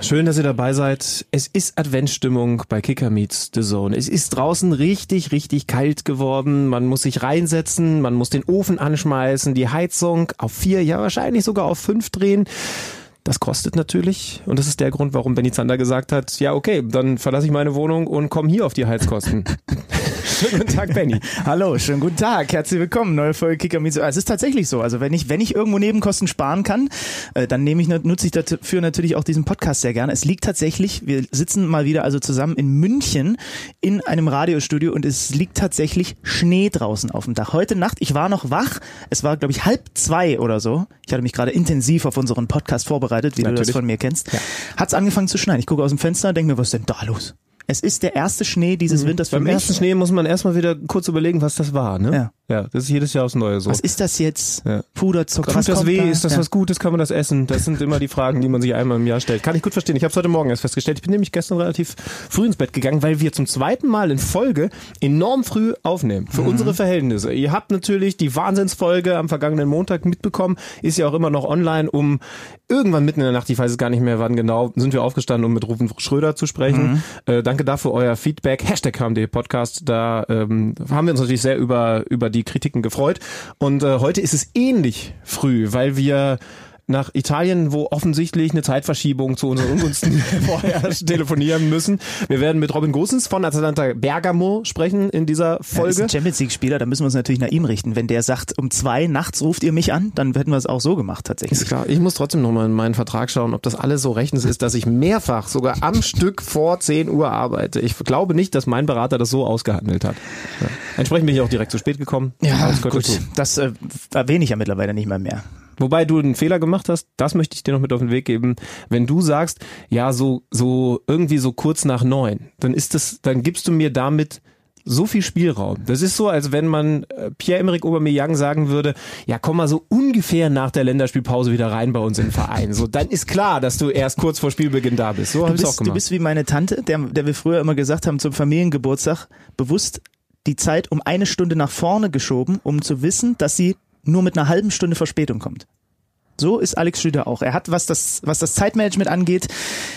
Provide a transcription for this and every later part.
schön, dass ihr dabei seid. Es ist Adventsstimmung bei Kicker Meets the Zone. Es ist draußen richtig, richtig kalt geworden. Man muss sich reinsetzen, man muss den Ofen anschmeißen, die Heizung auf vier, ja wahrscheinlich sogar auf fünf drehen. Das kostet natürlich und das ist der Grund, warum Benny Zander gesagt hat, ja okay, dann verlasse ich meine Wohnung und komme hier auf die Heizkosten. Schönen guten Tag, Benny. Hallo, schönen guten Tag. Herzlich willkommen. Neue Folge Kicker Meets. Es ist tatsächlich so. Also wenn ich, wenn ich irgendwo Nebenkosten sparen kann, äh, dann nehme ich, nutze ich dafür natürlich auch diesen Podcast sehr gerne. Es liegt tatsächlich, wir sitzen mal wieder also zusammen in München in einem Radiostudio und es liegt tatsächlich Schnee draußen auf dem Dach. Heute Nacht, ich war noch wach. Es war, glaube ich, halb zwei oder so. Ich hatte mich gerade intensiv auf unseren Podcast vorbereitet, wie natürlich. du das von mir kennst. Ja. Hat es angefangen zu schneien. Ich gucke aus dem Fenster, denke mir, was ist denn da los? Es ist der erste Schnee dieses mhm. Winters für Beim mich. Beim ersten Schnee muss man erstmal wieder kurz überlegen, was das war, ne? Ja. Ja, das ist jedes Jahr aufs Neue so. Was ist das jetzt? Ja. Puderzucker? Tut das weh? Da? Ist das ja. was Gutes? Kann man das essen? Das sind immer die Fragen, die man sich einmal im Jahr stellt. Kann ich gut verstehen. Ich habe es heute Morgen erst festgestellt. Ich bin nämlich gestern relativ früh ins Bett gegangen, weil wir zum zweiten Mal in Folge enorm früh aufnehmen. Für mhm. unsere Verhältnisse. Ihr habt natürlich die Wahnsinnsfolge am vergangenen Montag mitbekommen. Ist ja auch immer noch online, um irgendwann mitten in der Nacht, ich weiß es gar nicht mehr wann genau, sind wir aufgestanden, um mit Rufen Schröder zu sprechen. Mhm. Äh, danke dafür euer Feedback. Hashtag HMD Podcast. Da ähm, haben wir uns natürlich sehr über, über die Kritiken gefreut. Und äh, heute ist es ähnlich früh, weil wir nach Italien, wo offensichtlich eine Zeitverschiebung zu unseren Ungunsten vorher telefonieren müssen. Wir werden mit Robin Gosens von Atalanta Bergamo sprechen in dieser Folge. Ja, ist ein Champions League Spieler, da müssen wir uns natürlich nach ihm richten. Wenn der sagt, um zwei nachts ruft ihr mich an, dann hätten wir es auch so gemacht tatsächlich. Ist klar. Ich muss trotzdem nochmal in meinen Vertrag schauen, ob das alles so rechtens ist, dass ich mehrfach sogar am Stück vor 10 Uhr arbeite. Ich glaube nicht, dass mein Berater das so ausgehandelt hat. Ja. Entsprechend bin ich auch direkt zu spät gekommen. Ja, das gut. Das äh, erwähne ich ja mittlerweile nicht mehr mehr. Wobei du einen Fehler gemacht hast, das möchte ich dir noch mit auf den Weg geben. Wenn du sagst, ja, so, so irgendwie so kurz nach neun, dann ist das, dann gibst du mir damit so viel Spielraum. Das ist so, als wenn man äh, Pierre-Emerick Aubameyang sagen würde, ja, komm mal so ungefähr nach der Länderspielpause wieder rein bei uns im Verein. So, dann ist klar, dass du erst kurz vor Spielbeginn da bist. So habe ich auch gemacht. Du bist wie meine Tante, der, der wir früher immer gesagt haben, zum Familiengeburtstag bewusst die Zeit um eine Stunde nach vorne geschoben, um zu wissen, dass sie nur mit einer halben Stunde Verspätung kommt. So ist Alex Schlüter auch. Er hat, was das, was das Zeitmanagement angeht,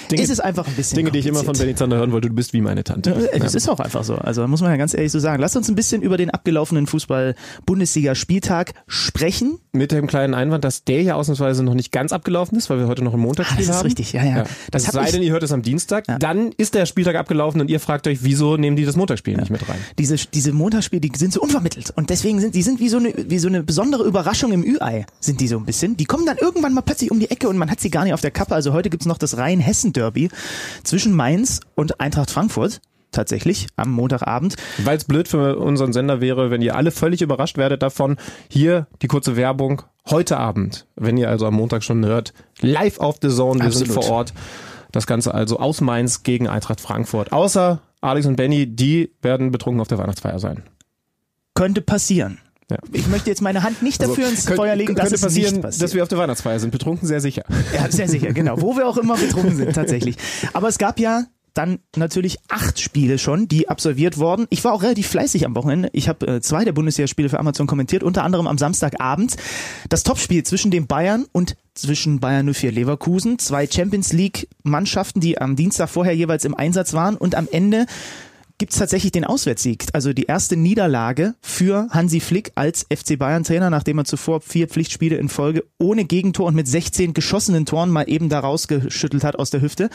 Dinge, ist es einfach ein bisschen Dinge, die ich immer von Benny Zander hören wollte, du bist wie meine Tante. Ja, es ist auch einfach so. Also muss man ja ganz ehrlich so sagen. Lass uns ein bisschen über den abgelaufenen Fußball-Bundesliga-Spieltag sprechen. Mit dem kleinen Einwand, dass der ja ausnahmsweise noch nicht ganz abgelaufen ist, weil wir heute noch ein Montagsspiel ah, das ist richtig, ja, ja. ja. Das, das sei denn, ihr hört es am Dienstag, ja. dann ist der Spieltag abgelaufen und ihr fragt euch, wieso nehmen die das Montagsspiel nicht mit rein? Diese, diese Montagsspiele, die sind so unvermittelt und deswegen sind die sind wie so eine, wie so eine besondere Überraschung im Ü-Ei, sind die so ein bisschen. Die kommen dann irgendwann mal plötzlich um die Ecke und man hat sie gar nicht auf der Kappe. Also heute gibt's noch das Rhein-Hessen-Derby zwischen Mainz und Eintracht Frankfurt tatsächlich am Montagabend. Weil es blöd für unseren Sender wäre, wenn ihr alle völlig überrascht werdet davon. Hier die kurze Werbung. Heute Abend, wenn ihr also am Montag schon hört, live auf The Zone, wir Absolut. sind vor Ort. Das Ganze also aus Mainz gegen Eintracht Frankfurt. Außer Alex und Benny, die werden betrunken auf der Weihnachtsfeier sein. Könnte passieren. Ja. Ich möchte jetzt meine Hand nicht dafür also, ins könnt, Feuer legen, dass es nicht passiert. dass wir auf der Weihnachtsfeier sind. Betrunken sehr sicher. Ja, sehr sicher, genau. Wo wir auch immer betrunken sind, tatsächlich. Aber es gab ja dann natürlich acht Spiele schon, die absolviert wurden. Ich war auch relativ fleißig am Wochenende. Ich habe äh, zwei der Bundesligaspiele für Amazon kommentiert, unter anderem am Samstagabend das Topspiel zwischen den Bayern und zwischen Bayern 04 Leverkusen, zwei Champions League Mannschaften, die am Dienstag vorher jeweils im Einsatz waren und am Ende gibt es tatsächlich den Auswärtssieg. Also die erste Niederlage für Hansi Flick als FC Bayern Trainer, nachdem er zuvor vier Pflichtspiele in Folge ohne Gegentor und mit 16 geschossenen Toren mal eben da rausgeschüttelt hat aus der Hüfte.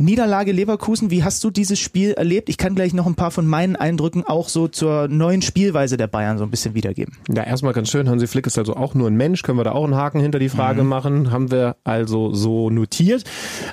Niederlage Leverkusen, wie hast du dieses Spiel erlebt? Ich kann gleich noch ein paar von meinen Eindrücken auch so zur neuen Spielweise der Bayern so ein bisschen wiedergeben. Ja, erstmal ganz schön. Hansi Flick ist also auch nur ein Mensch. Können wir da auch einen Haken hinter die Frage mhm. machen? Haben wir also so notiert.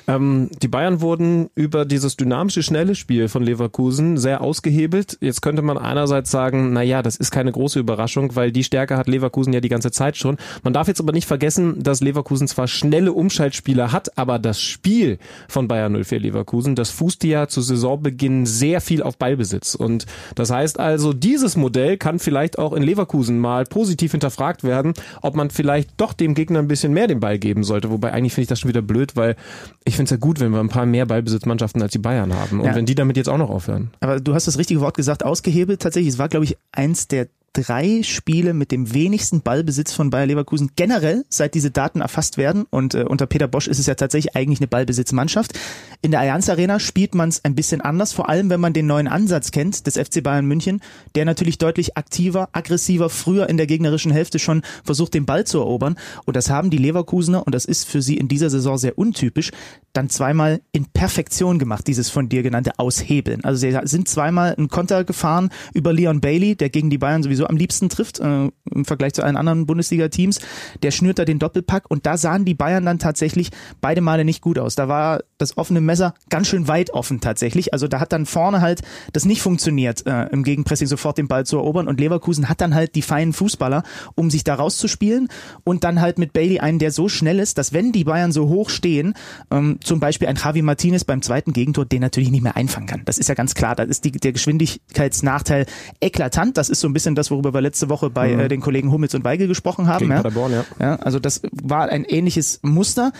Ähm, die Bayern wurden über dieses dynamische, schnelle Spiel von Leverkusen sehr ausgehebelt. Jetzt könnte man einerseits sagen, na ja, das ist keine große Überraschung, weil die Stärke hat Leverkusen ja die ganze Zeit schon. Man darf jetzt aber nicht vergessen, dass Leverkusen zwar schnelle Umschaltspieler hat, aber das Spiel von Bayern 04 VfB Leverkusen, das fußte ja zu Saisonbeginn sehr viel auf Ballbesitz. Und das heißt also, dieses Modell kann vielleicht auch in Leverkusen mal positiv hinterfragt werden, ob man vielleicht doch dem Gegner ein bisschen mehr den Ball geben sollte. Wobei eigentlich finde ich das schon wieder blöd, weil ich finde es ja gut, wenn wir ein paar mehr Ballbesitzmannschaften als die Bayern haben. Und ja. wenn die damit jetzt auch noch aufhören. Aber du hast das richtige Wort gesagt, ausgehebelt tatsächlich. Es war, glaube ich, eins der drei Spiele mit dem wenigsten Ballbesitz von Bayer Leverkusen generell, seit diese Daten erfasst werden. Und äh, unter Peter Bosch ist es ja tatsächlich eigentlich eine Ballbesitzmannschaft. In der Allianz Arena spielt man es ein bisschen anders, vor allem wenn man den neuen Ansatz kennt des FC Bayern München, der natürlich deutlich aktiver, aggressiver, früher in der gegnerischen Hälfte schon versucht, den Ball zu erobern. Und das haben die Leverkusener, und das ist für sie in dieser Saison sehr untypisch, dann zweimal in Perfektion gemacht, dieses von dir genannte Aushebeln. Also sie sind zweimal einen Konter gefahren über Leon Bailey, der gegen die Bayern sowieso am liebsten trifft, äh, im Vergleich zu allen anderen Bundesliga-Teams. Der schnürt da den Doppelpack und da sahen die Bayern dann tatsächlich beide Male nicht gut aus. Da war das offene Messer ganz schön weit offen tatsächlich. Also da hat dann vorne halt das nicht funktioniert, äh, im Gegenpressing sofort den Ball zu erobern und Leverkusen hat dann halt die feinen Fußballer, um sich da rauszuspielen und dann halt mit Bailey einen, der so schnell ist, dass wenn die Bayern so hoch stehen, ähm, zum Beispiel ein Javi Martinez beim zweiten Gegentor, den natürlich nicht mehr einfangen kann. Das ist ja ganz klar. Da ist die, der Geschwindigkeitsnachteil eklatant. Das ist so ein bisschen das, worüber wir letzte Woche bei mhm. äh, den Kollegen Hummels und Weigel gesprochen haben. Ja. Ja. ja. Also das war ein ähnliches Muster.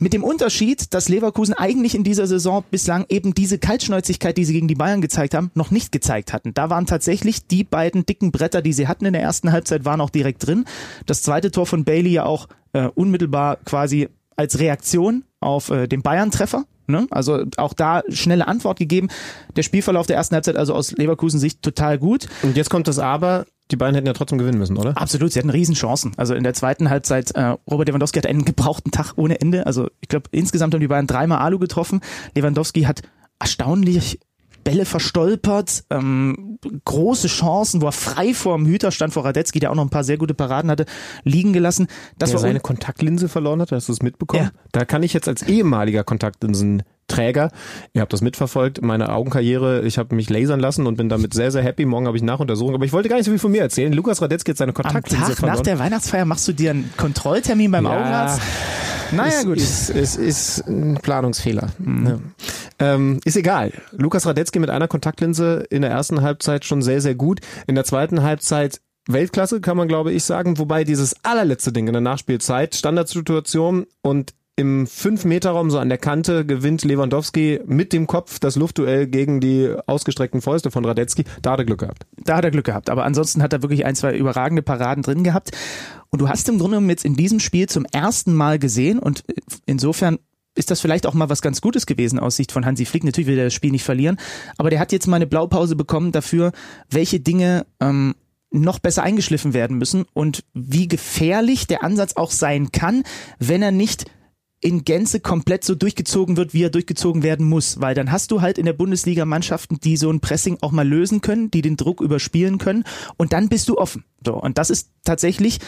Mit dem Unterschied, dass Leverkusen eigentlich in dieser Saison bislang eben diese Kaltschnäuzigkeit, die sie gegen die Bayern gezeigt haben, noch nicht gezeigt hatten. Da waren tatsächlich die beiden dicken Bretter, die sie hatten in der ersten Halbzeit, waren auch direkt drin. Das zweite Tor von Bailey ja auch äh, unmittelbar quasi als Reaktion auf äh, den Bayern-Treffer. Ne? Also auch da schnelle Antwort gegeben. Der Spielverlauf der ersten Halbzeit also aus Leverkusen Sicht total gut. Und jetzt kommt das Aber. Die beiden hätten ja trotzdem gewinnen müssen, oder? Absolut, sie hatten Riesenchancen. Also in der zweiten Halbzeit, äh, Robert Lewandowski hat einen gebrauchten Tag ohne Ende. Also ich glaube, insgesamt haben die beiden dreimal Alu getroffen. Lewandowski hat erstaunlich Bälle verstolpert, ähm, große Chancen, wo er frei vor dem Hüter stand, vor Radetzky, der auch noch ein paar sehr gute Paraden hatte, liegen gelassen. Das der war seine Kontaktlinse verloren hat, hast du es mitbekommen? Ja. Da kann ich jetzt als ehemaliger Kontaktlinsen Träger. Ihr habt das mitverfolgt, meine Augenkarriere. Ich habe mich lasern lassen und bin damit sehr, sehr happy. Morgen habe ich Nachuntersuchung. Aber ich wollte gar nicht so viel von mir erzählen. Lukas Radetzky hat seine Kontaktlinse Am Tag verloren. nach der Weihnachtsfeier machst du dir einen Kontrolltermin beim ja, Augenarzt? Naja, gut. Es ist, ist, ein Planungsfehler. Mhm. Ja. Ähm, ist egal. Lukas Radetzky mit einer Kontaktlinse in der ersten Halbzeit schon sehr, sehr gut. In der zweiten Halbzeit Weltklasse, kann man glaube ich sagen. Wobei dieses allerletzte Ding in der Nachspielzeit, Standardsituation und im 5-Meter-Raum, so an der Kante, gewinnt Lewandowski mit dem Kopf das Luftduell gegen die ausgestreckten Fäuste von Radetzky. Da hat er Glück gehabt. Da hat er Glück gehabt. Aber ansonsten hat er wirklich ein, zwei überragende Paraden drin gehabt. Und du hast im Grunde genommen jetzt in diesem Spiel zum ersten Mal gesehen und insofern ist das vielleicht auch mal was ganz Gutes gewesen aus Sicht von Hansi Flick. Natürlich will er das Spiel nicht verlieren, aber der hat jetzt mal eine Blaupause bekommen dafür, welche Dinge ähm, noch besser eingeschliffen werden müssen und wie gefährlich der Ansatz auch sein kann, wenn er nicht in Gänze komplett so durchgezogen wird, wie er durchgezogen werden muss, weil dann hast du halt in der Bundesliga Mannschaften, die so ein Pressing auch mal lösen können, die den Druck überspielen können und dann bist du offen. So und das ist tatsächlich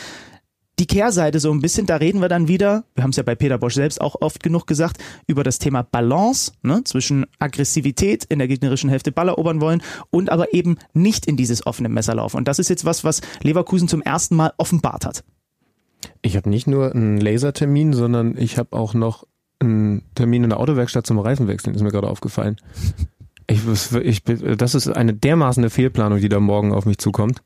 die Kehrseite so ein bisschen, da reden wir dann wieder, wir haben es ja bei Peter Bosch selbst auch oft genug gesagt, über das Thema Balance ne, zwischen Aggressivität in der gegnerischen Hälfte Ball erobern wollen und aber eben nicht in dieses offene Messer laufen. Und das ist jetzt was, was Leverkusen zum ersten Mal offenbart hat. Ich habe nicht nur einen Lasertermin, sondern ich habe auch noch einen Termin in der Autowerkstatt zum Reifenwechseln, ist mir gerade aufgefallen. Ich, ich, das ist eine dermaßen Fehlplanung, die da morgen auf mich zukommt.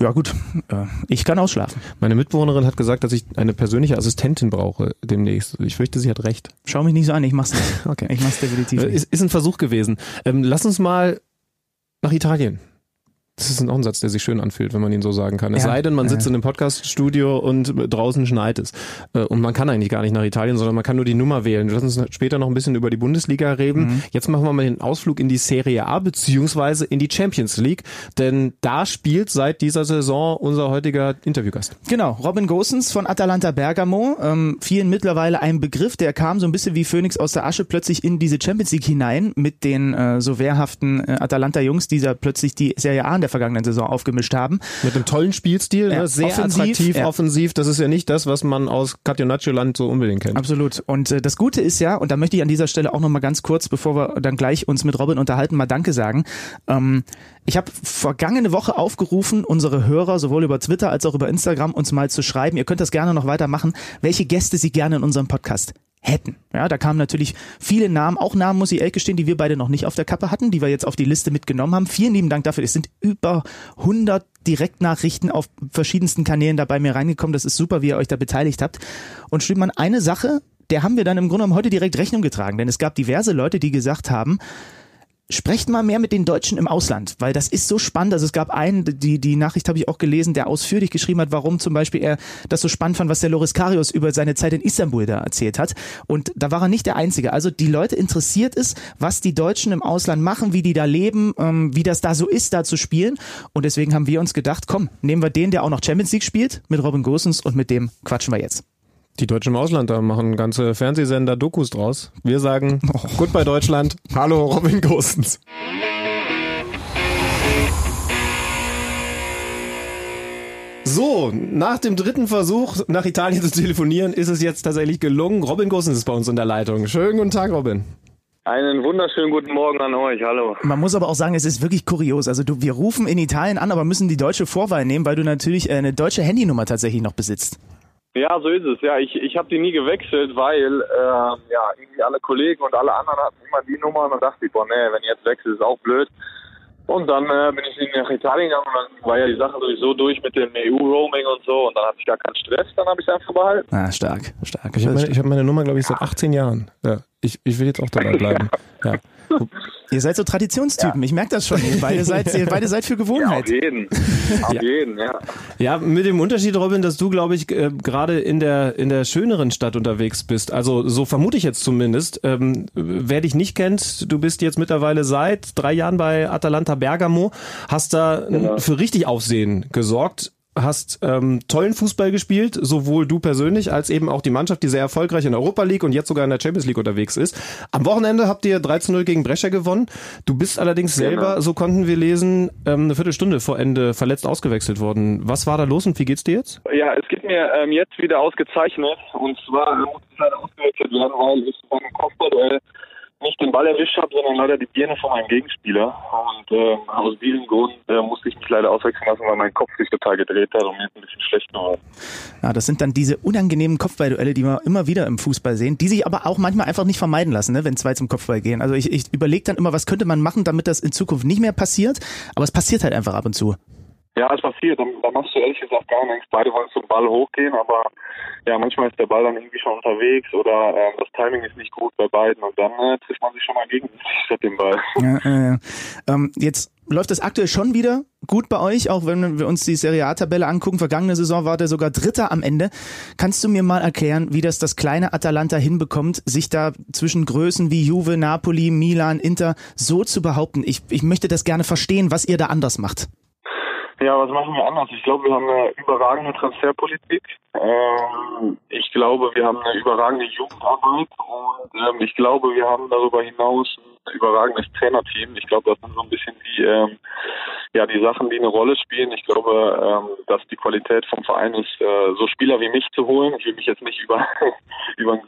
Ja gut, äh, ich kann ausschlafen. Meine Mitbewohnerin hat gesagt, dass ich eine persönliche Assistentin brauche demnächst. Ich fürchte, sie hat recht. Schau mich nicht so an, ich mach's nicht. Okay. Ich mach's definitiv nicht. Ist, ist ein Versuch gewesen. Ähm, lass uns mal nach Italien. Das ist auch ein Satz, der sich schön anfühlt, wenn man ihn so sagen kann. Es ja. sei denn, man sitzt in einem Podcaststudio und draußen schneit es. Äh, und man kann eigentlich gar nicht nach Italien, sondern man kann nur die Nummer wählen. Lassen uns später noch ein bisschen über die Bundesliga reden. Mhm. Jetzt machen wir mal den Ausflug in die Serie A beziehungsweise in die Champions League. Denn da spielt seit dieser Saison unser heutiger Interviewgast. Genau, Robin Gosens von Atalanta Bergamo. Ähm, vielen mittlerweile ein Begriff, der kam so ein bisschen wie Phoenix aus der Asche plötzlich in diese Champions League hinein mit den äh, so wehrhaften äh, Atalanta-Jungs, die da plötzlich die Serie A in der der vergangenen Saison aufgemischt haben. Mit einem tollen Spielstil, ja, ne? sehr offensiv, attraktiv, ja. offensiv. Das ist ja nicht das, was man aus Catenaccio-Land so unbedingt kennt. Absolut. Und äh, das Gute ist ja, und da möchte ich an dieser Stelle auch nochmal ganz kurz, bevor wir dann gleich uns mit Robin unterhalten, mal Danke sagen. Ähm, ich habe vergangene Woche aufgerufen, unsere Hörer sowohl über Twitter als auch über Instagram uns mal zu schreiben. Ihr könnt das gerne noch weitermachen, welche Gäste sie gerne in unserem Podcast hätten. Ja, da kamen natürlich viele Namen, auch Namen, muss ich ehrlich gestehen, die wir beide noch nicht auf der Kappe hatten, die wir jetzt auf die Liste mitgenommen haben. Vielen lieben Dank dafür. Es sind über 100 Direktnachrichten auf verschiedensten Kanälen da bei mir reingekommen. Das ist super, wie ihr euch da beteiligt habt. Und Stübmann, eine Sache, der haben wir dann im Grunde genommen heute direkt Rechnung getragen, denn es gab diverse Leute, die gesagt haben, Sprecht mal mehr mit den Deutschen im Ausland, weil das ist so spannend. Also es gab einen, die, die Nachricht habe ich auch gelesen, der ausführlich geschrieben hat, warum zum Beispiel er das so spannend fand, was der Loris Karius über seine Zeit in Istanbul da erzählt hat. Und da war er nicht der Einzige. Also die Leute interessiert es, was die Deutschen im Ausland machen, wie die da leben, ähm, wie das da so ist, da zu spielen. Und deswegen haben wir uns gedacht, komm, nehmen wir den, der auch noch Champions League spielt, mit Robin Gosens und mit dem quatschen wir jetzt. Die Deutschen im Ausland, da machen ganze Fernsehsender Dokus draus. Wir sagen, oh. Goodbye Deutschland. Hallo Robin Gosens. So, nach dem dritten Versuch, nach Italien zu telefonieren, ist es jetzt tatsächlich gelungen. Robin Gosens ist bei uns in der Leitung. Schönen guten Tag, Robin. Einen wunderschönen guten Morgen an euch. Hallo. Man muss aber auch sagen, es ist wirklich kurios. Also du, wir rufen in Italien an, aber müssen die deutsche Vorwahl nehmen, weil du natürlich eine deutsche Handynummer tatsächlich noch besitzt. Ja, so ist es. Ja, ich, ich habe die nie gewechselt, weil äh, ja irgendwie alle Kollegen und alle anderen hatten immer die Nummer und dann dachte ich, boah, nee, wenn ich jetzt wechsle, ist auch blöd. Und dann äh, bin ich nach Italien gegangen und dann war ja die Sache sowieso durch mit dem EU-Roaming und so und dann hatte ich gar keinen Stress, dann habe ich es einfach behalten. Ah, stark, stark. Ich habe meine, hab meine Nummer, glaube ich, seit 18 Jahren. Ja, ich, ich will jetzt auch dabei bleiben. ja. Ihr seid so Traditionstypen, ja. ich merke das schon. Ihr beide seid, ihr beide seid für Gewohnheit. Ja, auf jeden. Auf ja. jeden, ja. Ja, mit dem Unterschied, Robin, dass du, glaube ich, äh, gerade in der, in der schöneren Stadt unterwegs bist. Also so vermute ich jetzt zumindest. Ähm, wer dich nicht kennt, du bist jetzt mittlerweile seit drei Jahren bei Atalanta Bergamo, hast da genau. für richtig Aufsehen gesorgt hast ähm, tollen Fußball gespielt, sowohl du persönlich als eben auch die Mannschaft, die sehr erfolgreich in der Europa League und jetzt sogar in der Champions League unterwegs ist. Am Wochenende habt ihr 13-0 gegen Brescia gewonnen. Du bist allerdings genau. selber, so konnten wir lesen, ähm, eine Viertelstunde vor Ende verletzt ausgewechselt worden. Was war da los und wie geht's dir jetzt? Ja, es geht mir ähm, jetzt wieder ausgezeichnet und zwar muss ich leider ausgewechselt werden, weil ich beim Kopfballduell nicht den Ball erwischt habe, sondern leider die Birne von meinem Gegenspieler. Und äh, aus diesem Grund äh, musste ich mich leider auswechseln lassen, weil mein Kopf sich total gedreht hat und mir ein bisschen schlecht war. Ja, das sind dann diese unangenehmen Kopfballduelle, die wir immer wieder im Fußball sehen, die sich aber auch manchmal einfach nicht vermeiden lassen, ne, wenn zwei zum Kopfball gehen. Also ich, ich überlege dann immer, was könnte man machen, damit das in Zukunft nicht mehr passiert. Aber es passiert halt einfach ab und zu. Ja, es passiert. Da machst du ehrlich gesagt gar nichts. Beide wollen zum Ball hochgehen, aber ja, manchmal ist der Ball dann irgendwie schon unterwegs oder äh, das Timing ist nicht gut bei beiden und dann äh, trifft man sich schon mal gegen statt den Ball. Ja, äh, ähm, jetzt läuft es aktuell schon wieder gut bei euch, auch wenn wir uns die Serie A-Tabelle angucken. Vergangene Saison war der sogar Dritter am Ende. Kannst du mir mal erklären, wie das das kleine Atalanta hinbekommt, sich da zwischen Größen wie Juve, Napoli, Milan, Inter so zu behaupten? Ich, ich möchte das gerne verstehen, was ihr da anders macht. Ja, was machen wir anders? Ich glaube, wir haben eine überragende Transferpolitik. Ähm, ich glaube, wir haben eine überragende Jugendarbeit und ähm, ich glaube, wir haben darüber hinaus ein überragendes Trainerteam. Ich glaube, das sind so ein bisschen die, ähm, ja, die Sachen, die eine Rolle spielen. Ich glaube, dass die Qualität vom Verein ist, äh, so Spieler wie mich zu holen. Ich will mich jetzt nicht über, über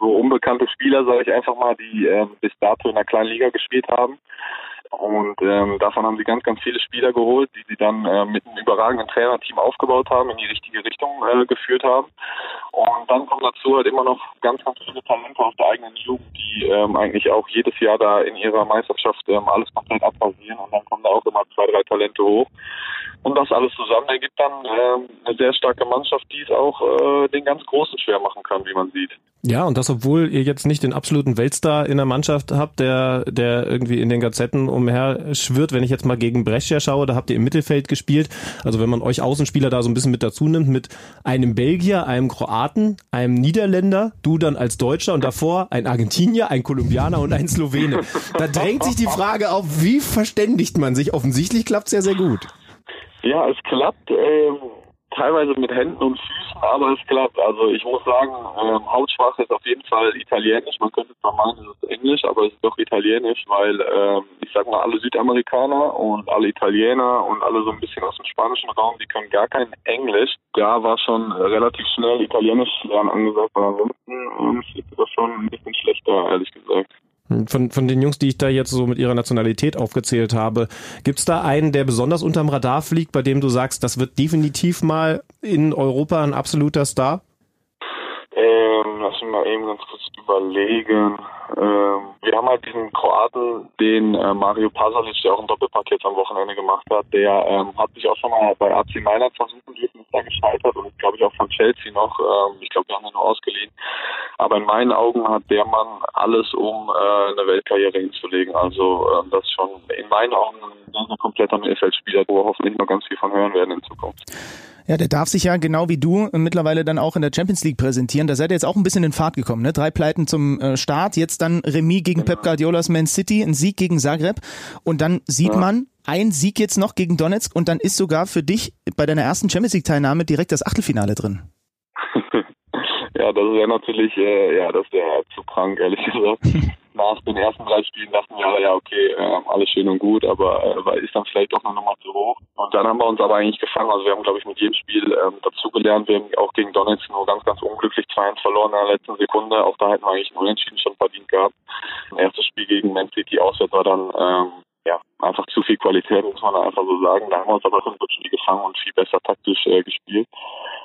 so unbekannte Spieler, sage ich einfach mal, die bis dato in einer kleinen Liga gespielt haben. Und ähm, davon haben sie ganz, ganz viele Spieler geholt, die sie dann äh, mit einem überragenden Trainerteam aufgebaut haben, in die richtige Richtung äh, geführt haben. Und dann kommen dazu halt immer noch ganz, ganz viele Talente aus der eigenen Jugend, die ähm, eigentlich auch jedes Jahr da in ihrer Meisterschaft ähm, alles komplett abrasieren. Und dann kommen da auch immer zwei, drei Talente hoch. Und das alles zusammen ergibt dann ähm, eine sehr starke Mannschaft, die es auch äh, den ganz Großen schwer machen kann, wie man sieht. Ja, und das, obwohl ihr jetzt nicht den absoluten Weltstar in der Mannschaft habt, der, der irgendwie in den Gazetten umher schwirrt. Wenn ich jetzt mal gegen Brescia schaue, da habt ihr im Mittelfeld gespielt. Also wenn man euch Außenspieler da so ein bisschen mit dazu nimmt, mit einem Belgier, einem Kroaten, einem Niederländer, du dann als Deutscher und davor ein Argentinier, ein Kolumbianer und ein Slowene. Da drängt sich die Frage auf, wie verständigt man sich? Offensichtlich klappt es ja sehr gut. Ja, es klappt ähm, teilweise mit Händen und Füßen, aber es klappt. Also ich muss sagen, ähm, Hauptsprache ist auf jeden Fall Italienisch. Man könnte zwar meinen, es ist Englisch, aber es ist doch Italienisch, weil ähm, ich sag mal, alle Südamerikaner und alle Italiener und alle so ein bisschen aus dem spanischen Raum, die können gar kein Englisch. Da war schon relativ schnell Italienisch lernen angesagt, aber ansonsten ähm, ist das schon ein bisschen schlechter, ehrlich gesagt. Von, von den Jungs, die ich da jetzt so mit ihrer Nationalität aufgezählt habe, gibt's da einen, der besonders unterm Radar fliegt, bei dem du sagst, das wird definitiv mal in Europa ein absoluter Star? Mal eben ganz kurz überlegen. Ähm, wir haben halt diesen Kroaten, den äh, Mario Pasalic, der auch ein Doppelpack jetzt am Wochenende gemacht hat, der ähm, hat sich auch schon mal bei AC Mailand versuchen dürfen, ist da gescheitert und glaube ich auch von Chelsea noch. Ähm, ich glaube, wir haben ihn nur ausgeliehen. Aber in meinen Augen hat der Mann alles, um äh, eine Weltkarriere hinzulegen. Also äh, das ist schon in meinen Augen ein kompletter Mittelfeldspieler, wo wir hoffentlich noch ganz viel von hören werden in Zukunft. Ja, der darf sich ja genau wie du mittlerweile dann auch in der Champions League präsentieren. Da seid ihr jetzt auch ein bisschen in Fahrt gekommen, ne? Drei Pleiten zum äh, Start, jetzt dann Remis gegen Pep Guardiolas Man City, ein Sieg gegen Zagreb und dann sieht ja. man ein Sieg jetzt noch gegen Donetsk und dann ist sogar für dich bei deiner ersten Champions League Teilnahme direkt das Achtelfinale drin. ja, das wäre natürlich, äh, ja, das wäre zu krank, ehrlich gesagt. nach den ersten drei Spielen dachten wir, ja, okay, äh, alles schön und gut, aber äh, ist dann vielleicht doch noch mal zu hoch. Und dann haben wir uns aber eigentlich gefangen. Also wir haben, glaube ich, mit jedem Spiel ähm, dazugelernt. Wir haben auch gegen Donetsk nur ganz, ganz unglücklich 2-1 verloren in der letzten Sekunde. Auch da hätten wir eigentlich einen Unentschieden schon verdient gehabt. Das erste Spiel gegen Man City auswärts war dann ähm, ja, einfach zu viel Qualität, muss man einfach so sagen. Da haben wir uns aber im Spiel gefangen und viel besser taktisch äh, gespielt.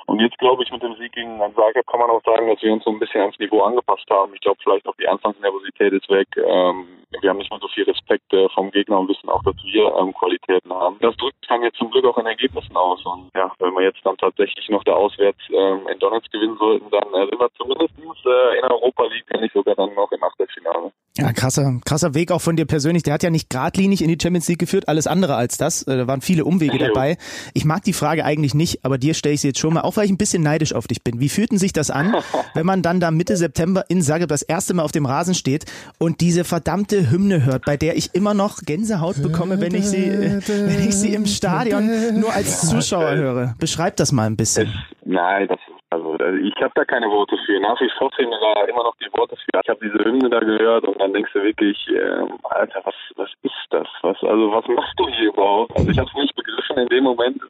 Und jetzt glaube ich, mit dem Sieg gegen Zagreb kann man auch sagen, dass wir uns so ein bisschen ans Niveau angepasst haben. Ich glaube vielleicht auch die Anfangsnervosität ist weg. Ähm, wir haben nicht mehr so viel Respekt äh, vom Gegner und wissen auch, dass wir ähm, Qualitäten haben. Das drückt dann jetzt zum Glück auch in Ergebnissen aus. Und ja, wenn wir jetzt dann tatsächlich noch da auswärts ähm, in Donetsk gewinnen sollten, dann äh, sind wir zumindest äh, in Europa League, wenn nicht sogar dann noch im Achtelfinale. Ja, krasser, krasser Weg auch von dir persönlich. Der hat ja nicht geradlinig in die Champions League geführt, alles andere als das. Äh, da waren viele Umwege dabei. Ich mag die Frage eigentlich nicht, aber dir stelle ich sie jetzt schon mal, auch weil ich ein bisschen neidisch auf dich bin. Wie fühlten sich das an, wenn man dann da Mitte September in Zagreb das erste Mal auf dem Rasen steht und diese verdammte Hymne hört, bei der ich immer noch Gänsehaut bekomme, wenn ich sie, wenn ich sie im Stadion nur als Zuschauer höre. Beschreib das mal ein bisschen. Nein, das also ich habe da keine Worte für. Nach wie vor fehlen mir da immer noch die Worte für. Ich habe diese Hymne da gehört und dann denkst du wirklich, ähm, Alter, was was ist das? Was also was machst du hier überhaupt? Also ich habe es nicht begriffen in dem Moment,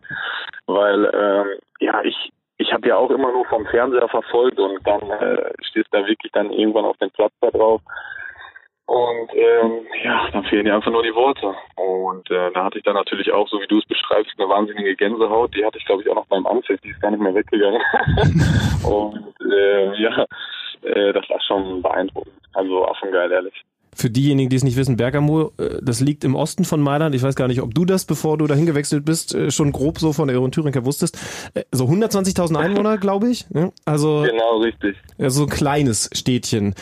weil ähm, ja ich ich habe ja auch immer nur vom Fernseher verfolgt und dann äh, stehst da wirklich dann irgendwann auf dem Platz da drauf und ähm, ja, dann fehlen dir einfach nur die Worte. Und äh, da hatte ich dann natürlich auch, so wie du es beschreibst, eine wahnsinnige Gänsehaut. Die hatte ich, glaube ich, auch noch beim Anpfiff, die ist gar nicht mehr weggegangen. und äh, ja, äh, das war schon beeindruckend. Also auch schon geil, ehrlich. Für diejenigen, die es nicht wissen, Bergamo, äh, das liegt im Osten von Mailand. Ich weiß gar nicht, ob du das, bevor du dahin gewechselt bist, äh, schon grob so von der Thüringer wusstest. Äh, so 120.000 Einwohner, glaube ich. Also genau richtig. So ein kleines Städtchen.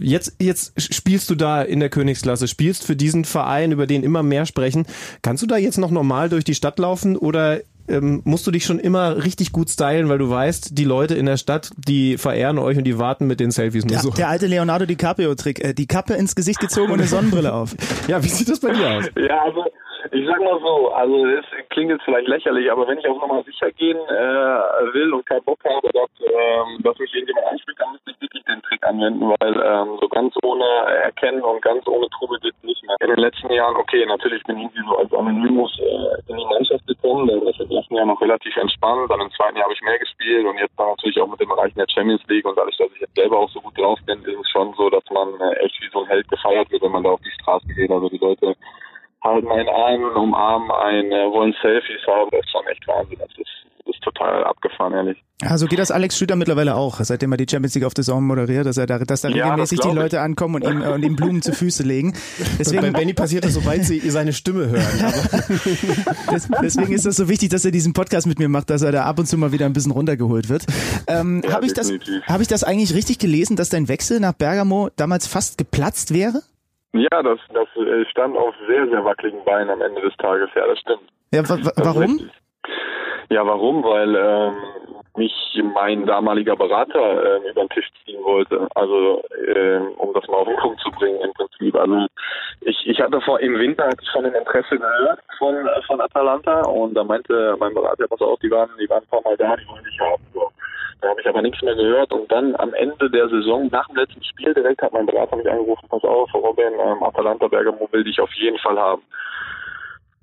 Jetzt, jetzt spielst du da in der Königsklasse, spielst für diesen Verein, über den immer mehr sprechen. Kannst du da jetzt noch normal durch die Stadt laufen oder ähm, musst du dich schon immer richtig gut stylen, weil du weißt, die Leute in der Stadt, die verehren euch und die warten mit den Selfies nur ja, so. Der alte Leonardo DiCaprio-Trick, äh, die Kappe ins Gesicht gezogen und eine Sonnenbrille auf. Ja, wie sieht das bei dir aus? Ja, also ich sag mal so, also es klingt jetzt vielleicht lächerlich, aber wenn ich auch nochmal sicher gehen äh, will und keinen Bock habe, dass, ähm, dass mich irgendjemand anspricht, dann müsste ich wirklich den Trick anwenden, weil ähm, so ganz ohne Erkennen und ganz ohne Trubel geht es nicht mehr. In den letzten Jahren, okay, natürlich bin ich irgendwie so als Anonymus äh, in die Mannschaft gekommen, das ist im ersten Jahr noch relativ entspannt, dann im zweiten Jahr habe ich mehr gespielt und jetzt dann natürlich auch mit dem Erreichen der Champions League und dadurch, dass ich jetzt selber auch so gut drauf bin, ist es schon so, dass man äh, echt wie so ein Held gefeiert wird, wenn man da auf die Straße geht. Also die Leute halten einen ein, umarmen einen, äh, wollen Selfies haben. Das ist schon echt Wahnsinn. Das ist, das ist total abgefahren, ehrlich. Ja, so geht das Alex Schlüter mittlerweile auch, seitdem er die Champions League auf der Saison moderiert, dass er da, dass da ja, regelmäßig die Leute ankommen und ihm, und ihm Blumen zu Füße legen. Deswegen, bei Benny passiert das, sobald sie seine Stimme hören. deswegen ist das so wichtig, dass er diesen Podcast mit mir macht, dass er da ab und zu mal wieder ein bisschen runtergeholt wird. Ähm, ja, Habe ich, das, hab ich das eigentlich richtig gelesen, dass dein Wechsel nach Bergamo damals fast geplatzt wäre? Ja, das, das äh, stand auf sehr, sehr wackeligen Beinen am Ende des Tages. Ja, das stimmt. Ja, warum? Ja, warum? Weil ähm, mich mein damaliger Berater äh, über den Tisch ziehen wollte. Also äh, um das mal auf den Punkt zu bringen im Prinzip. Also ich, ich hatte vor im Winter schon ein Interesse gehört von von Atalanta und da meinte mein Berater, pass auf, die waren die waren ein paar Mal da, die wollen dich haben. So. Da habe ich aber nichts mehr gehört und dann am Ende der Saison, nach dem letzten Spiel direkt, hat mein Berater mich angerufen, pass auf, Robin, ähm, Atalanta Bergamo will dich auf jeden Fall haben.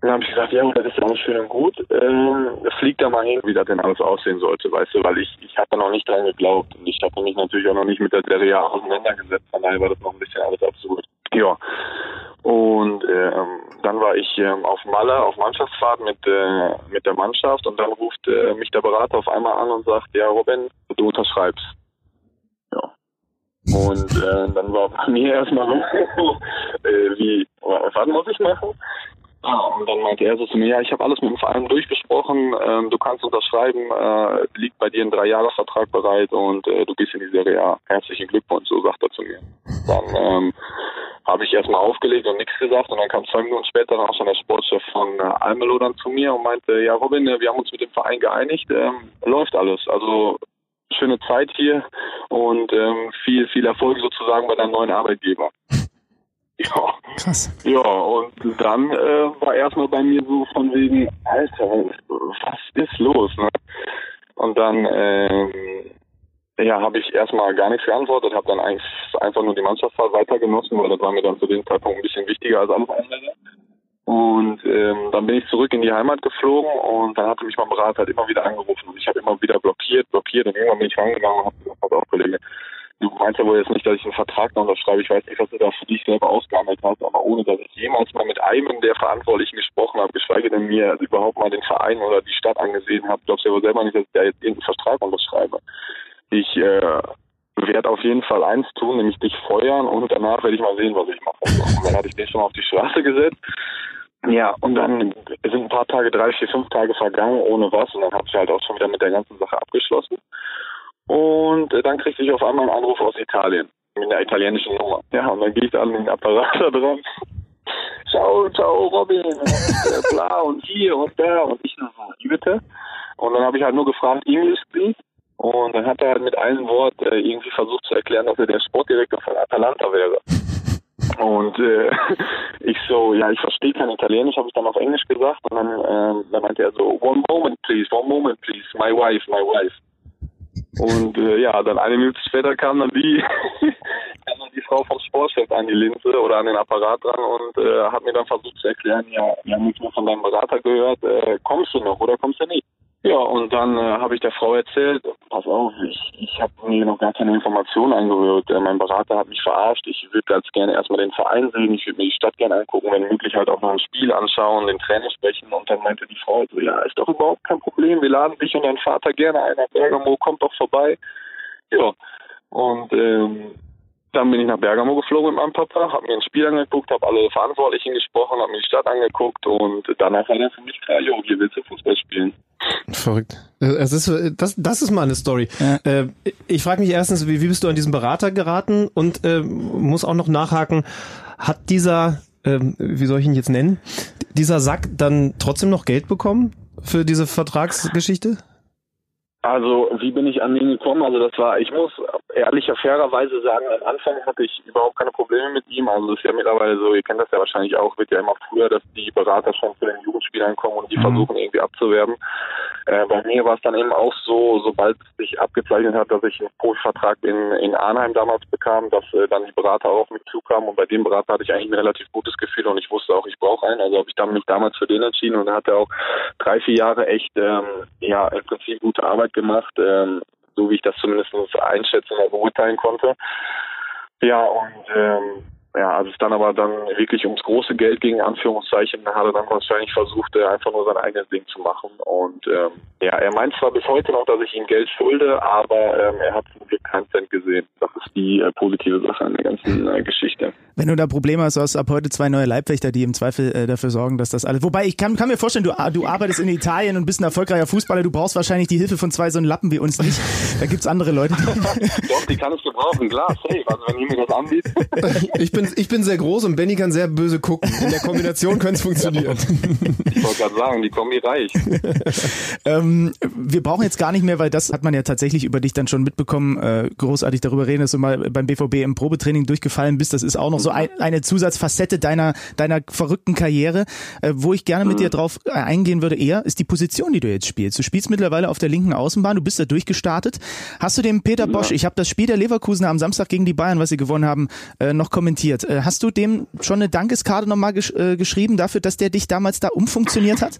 Dann habe ich gesagt, ja, das ist alles schön und gut. Ähm, flieg da mal hin, wie das denn alles aussehen sollte, weißt du, weil ich, ich hatte noch nicht dran geglaubt und ich hatte mich natürlich auch noch nicht mit der Serie auseinandergesetzt, von daher war das noch ein bisschen alles absurd. Ja. Und ähm, dann war ich ähm, auf Malle auf Mannschaftsfahrt mit, äh, mit der Mannschaft und dann ruft äh, mich der Berater auf einmal an und sagt, ja Robin, du unterschreibst. Ja. Und äh, dann war bei mir erstmal so, äh, wie, was muss ich machen? Ja, und dann meinte er so zu mir, ja, ich habe alles mit dem Verein durchgesprochen, ähm, du kannst unterschreiben, äh, liegt bei dir ein Dreijahresvertrag bereit und äh, du gehst in die Serie A. Herzlichen Glückwunsch, so sagt er zu mir. Dann ähm, habe ich erstmal aufgelegt und nichts gesagt und dann kam zwei Minuten später dann auch schon der Sportchef von äh, Almelo dann zu mir und meinte, ja Robin, äh, wir haben uns mit dem Verein geeinigt, ähm, läuft alles. Also schöne Zeit hier und ähm, viel, viel Erfolg sozusagen bei deinem neuen Arbeitgeber. Ja. Krass. Ja, und dann äh, war erstmal bei mir so von wegen, Alter, was ist los? Ne? Und dann ähm, ja, habe ich erstmal gar nichts geantwortet, habe dann eigentlich einfach nur die Mannschaftsfahrt weiter genossen, weil das war mir dann zu dem Zeitpunkt ein bisschen wichtiger als alles andere. Und ähm, dann bin ich zurück in die Heimat geflogen und dann hatte mich mein Berater halt immer wieder angerufen und ich habe immer wieder blockiert, blockiert und irgendwann bin ich rangegangen und habe gesagt, pass auf, Kollege, du meinst ja wohl jetzt nicht, dass ich einen Vertrag noch unterschreibe. Ich weiß nicht, was du da für dich selber ausgehandelt hast, aber ohne, dass ich jemals mal mit einem der Verantwortlichen gesprochen habe, geschweige denn mir überhaupt mal den Verein oder die Stadt angesehen habe, glaubst du ja wohl selber nicht, dass ich da jetzt irgendeinen Vertrag unterschreibe. Ich äh, werde auf jeden Fall eins tun, nämlich dich feuern und danach werde ich mal sehen, was ich mache. Und dann hatte ich den schon auf die Straße gesetzt. Ja, und dann sind ein paar Tage, drei, vier, fünf Tage vergangen ohne was und dann habe ich halt auch schon wieder mit der ganzen Sache abgeschlossen. Und äh, dann kriegte ich auf einmal einen Anruf aus Italien mit einer italienischen Nummer. Ja, und dann gehe ich da an den Apparat da dran. Ciao, ciao, Robin, und äh, bla und hier und da und ich so, wie bitte? Und dann habe ich halt nur gefragt, English please? Und dann hat er halt mit einem Wort äh, irgendwie versucht zu erklären, dass er der Sportdirektor von Atalanta wäre. Und äh, ich so, ja, ich verstehe kein Italienisch, habe ich dann auf Englisch gesagt. Und dann, äh, dann meinte er so, one moment please, one moment please, my wife, my wife. Und äh, ja, dann eine Minute später kam dann die, kam dann die Frau vom Sportchef an die Linse oder an den Apparat dran und äh, hat mir dann versucht zu erklären, ja, wir haben nichts mehr von deinem Berater gehört, äh, kommst du noch oder kommst du nicht? Ja, und dann äh, habe ich der Frau erzählt, pass auf, ich, ich habe mir noch gar keine Informationen angehört. Äh, mein Berater hat mich verarscht. Ich würde ganz gerne erstmal den Verein sehen. Ich würde mir die Stadt gerne angucken, wenn möglich halt auch noch ein Spiel anschauen, den Trainer sprechen. Und dann meinte die Frau so, ja, ist doch überhaupt kein Problem. Wir laden dich und deinen Vater gerne ein Bergamo, kommt doch vorbei. Ja, und ähm, dann bin ich nach Bergamo geflogen mit meinem Papa, habe mir ein Spiel angeguckt, habe alle Verantwortlichen gesprochen, habe mir die Stadt angeguckt und danach war dann für mich klar, jo, hier willst du Fußball spielen. Verrückt. Es ist, das, das ist mal eine Story. Ja. Äh, ich frage mich erstens, wie, wie bist du an diesen Berater geraten und äh, muss auch noch nachhaken, hat dieser, äh, wie soll ich ihn jetzt nennen, dieser Sack dann trotzdem noch Geld bekommen für diese Vertragsgeschichte? Also, wie bin ich an ihn gekommen? Also, das war, ich muss ehrlicher, fairerweise sagen, am Anfang hatte ich überhaupt keine Probleme mit ihm. Also, es ist ja mittlerweile so, ihr kennt das ja wahrscheinlich auch, wird ja immer früher, dass die Berater schon zu den Jugendspielern kommen und die mhm. versuchen irgendwie abzuwerben. Äh, bei mir war es dann eben auch so, sobald es sich abgezeichnet hat, dass ich einen Profivertrag in, in Arnheim damals bekam, dass äh, dann die Berater auch auf mich zukamen und bei dem Berater hatte ich eigentlich ein relativ gutes Gefühl und ich wusste auch, ich brauche einen. Also habe ich dann mich damals für den entschieden und er hatte auch drei, vier Jahre echt, ähm, ja, im Prinzip gute Arbeit Arbeit gemacht, ähm, so wie ich das zumindest einschätzen oder beurteilen konnte. Ja, und ähm, ja, als es dann aber dann wirklich ums große Geld ging, Anführungszeichen, hat er dann wahrscheinlich versucht, äh, einfach nur sein eigenes Ding zu machen. Und ähm, ja, er meint zwar bis heute noch, dass ich ihm Geld schulde, aber ähm, er hat zum Glück keinen Cent gesehen. Das ist die äh, positive Sache an der ganzen äh, Geschichte. Wenn du da Probleme hast, hast du ab heute zwei neue Leibwächter, die im Zweifel äh, dafür sorgen, dass das alles. Wobei ich kann, kann mir vorstellen, du, du arbeitest in Italien und bist ein erfolgreicher Fußballer, du brauchst wahrscheinlich die Hilfe von zwei so einen Lappen wie uns nicht. Da gibt's andere Leute. Die Doch, die kann ich gebrauchen, klar, safe. Also wenn ihr mir das anbietet. Ich bin, ich bin sehr groß und Benny kann sehr böse gucken. In der Kombination könnte es funktionieren. Ich wollte gerade sagen, die Kombi reicht. ähm, wir brauchen jetzt gar nicht mehr, weil das hat man ja tatsächlich über dich dann schon mitbekommen, äh, großartig darüber reden, dass du mal beim BVB im Probetraining durchgefallen bist. Das ist auch noch so ein, eine Zusatzfacette deiner, deiner verrückten Karriere. Äh, wo ich gerne mit mhm. dir drauf äh, eingehen würde eher, ist die Position, die du jetzt spielst. Du spielst mittlerweile auf der linken Außenbahn, du bist da durchgestartet. Hast du dem Peter Bosch, ich habe das Spiel der Leverkusener am Samstag gegen die Bayern, was sie gewonnen haben, äh, noch kommentiert. Äh, hast du dem schon eine Dankeskarte nochmal gesch äh, geschrieben dafür, dass der dich damals da umfunktioniert hat?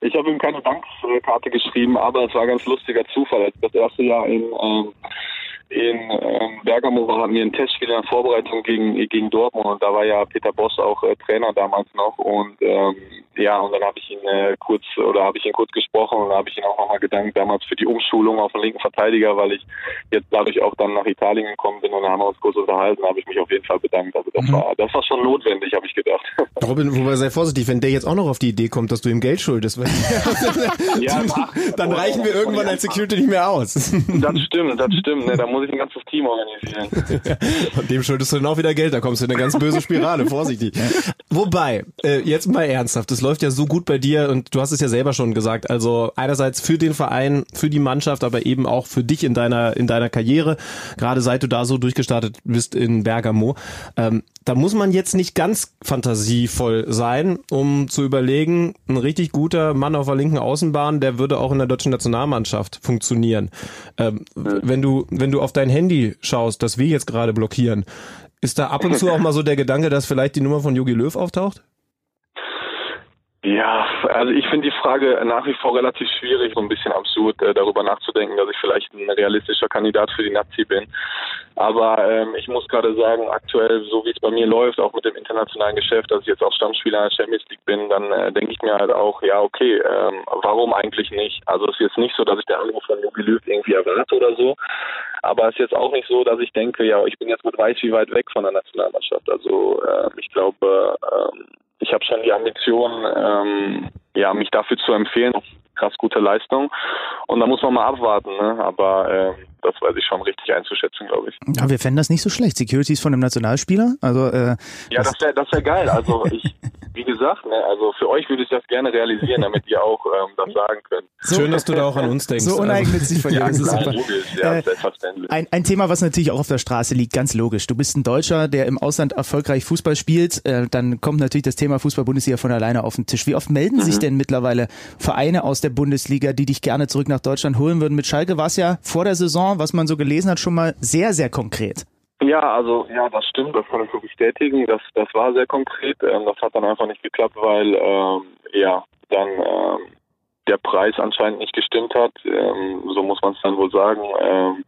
Ich habe ihm keine Dankskarte geschrieben, aber es war ein ganz lustiger Zufall. Das erste Jahr in, ähm, in ähm, Bergamo hatten wir ein Testspiel in der Vorbereitung gegen, gegen Dortmund und da war ja Peter Boss auch äh, Trainer damals noch und ähm, ja, und dann habe ich ihn äh, kurz oder habe ich ihn kurz gesprochen und habe ich ihn auch nochmal gedankt damals für die Umschulung auf den linken Verteidiger, weil ich jetzt dadurch auch dann nach Italien gekommen bin und dann haben wir uns kurz unterhalten, habe ich mich auf jeden Fall bedankt. Also das mhm. war das war schon notwendig, habe ich gedacht. Robin, wobei sei vorsichtig, wenn der jetzt auch noch auf die Idee kommt, dass du ihm Geld schuldest, ja, dann, dann reichen wir irgendwann als Security nicht mehr aus. Das stimmt, das stimmt. Ne, da muss ich ein ganzes Team organisieren. Von dem schuldest du dann auch wieder Geld, da kommst du in eine ganz böse Spirale, vorsichtig. Wobei, äh, jetzt mal ernsthaft, das läuft ja so gut bei dir und du hast es ja selber schon gesagt, also einerseits für den Verein, für die Mannschaft, aber eben auch für dich in deiner, in deiner Karriere, gerade seit du da so durchgestartet bist in Bergamo. Ähm, da muss man jetzt nicht ganz fantasievoll sein, um zu überlegen, ein richtig guter Mann auf der linken Außenbahn, der würde auch in der deutschen Nationalmannschaft funktionieren. Ähm, wenn du, wenn du auf dein Handy schaust, das wir jetzt gerade blockieren, ist da ab und zu auch mal so der Gedanke, dass vielleicht die Nummer von Yogi Löw auftaucht? Ja, also ich finde die Frage nach wie vor relativ schwierig, so ein bisschen absurd, äh, darüber nachzudenken, dass ich vielleicht ein realistischer Kandidat für die Nazi bin. Aber ähm, ich muss gerade sagen, aktuell, so wie es bei mir läuft, auch mit dem internationalen Geschäft, dass ich jetzt auch Stammspieler in der Champions League bin, dann äh, denke ich mir halt auch, ja, okay, ähm, warum eigentlich nicht? Also es ist jetzt nicht so, dass ich der Anruf von Jogi irgendwie erwarte oder so. Aber es ist jetzt auch nicht so, dass ich denke, ja, ich bin jetzt mit weiß wie weit weg von der Nationalmannschaft. Also äh, ich glaube, ähm, ich habe schon die Ambition, ähm, ja, mich dafür zu empfehlen. Krass gute Leistung. Und da muss man mal abwarten, ne? Aber äh, das weiß ich schon richtig einzuschätzen, glaube ich. Ja, wir fänden das nicht so schlecht. Securities von einem Nationalspieler. Also äh, ja, das wäre das wär geil. Also ich, wie gesagt, ne, also für euch würde ich das gerne realisieren, damit ihr auch ähm, das sagen könnt. So, Schön, dass du da auch an uns denkst. So also. uneigennützig von dir. ja, das ist super. Ja, äh, selbstverständlich. Ein, ein Thema, was natürlich auch auf der Straße liegt, ganz logisch. Du bist ein Deutscher, der im Ausland erfolgreich Fußball spielt. Äh, dann kommt natürlich das Thema Fußball-Bundesliga von alleine auf den Tisch. Wie oft melden mhm. sich denn mittlerweile Vereine aus der Bundesliga, die dich gerne zurück nach Deutschland holen würden? Mit Schalke war es ja vor der Saison, was man so gelesen hat, schon mal sehr, sehr konkret. Ja, also ja, das stimmt, das kann ich so bestätigen. Das, das war sehr konkret. Ähm, das hat dann einfach nicht geklappt, weil ähm, ja dann ähm, der Preis anscheinend nicht gestimmt hat. Ähm, so muss man es dann wohl sagen. Ähm,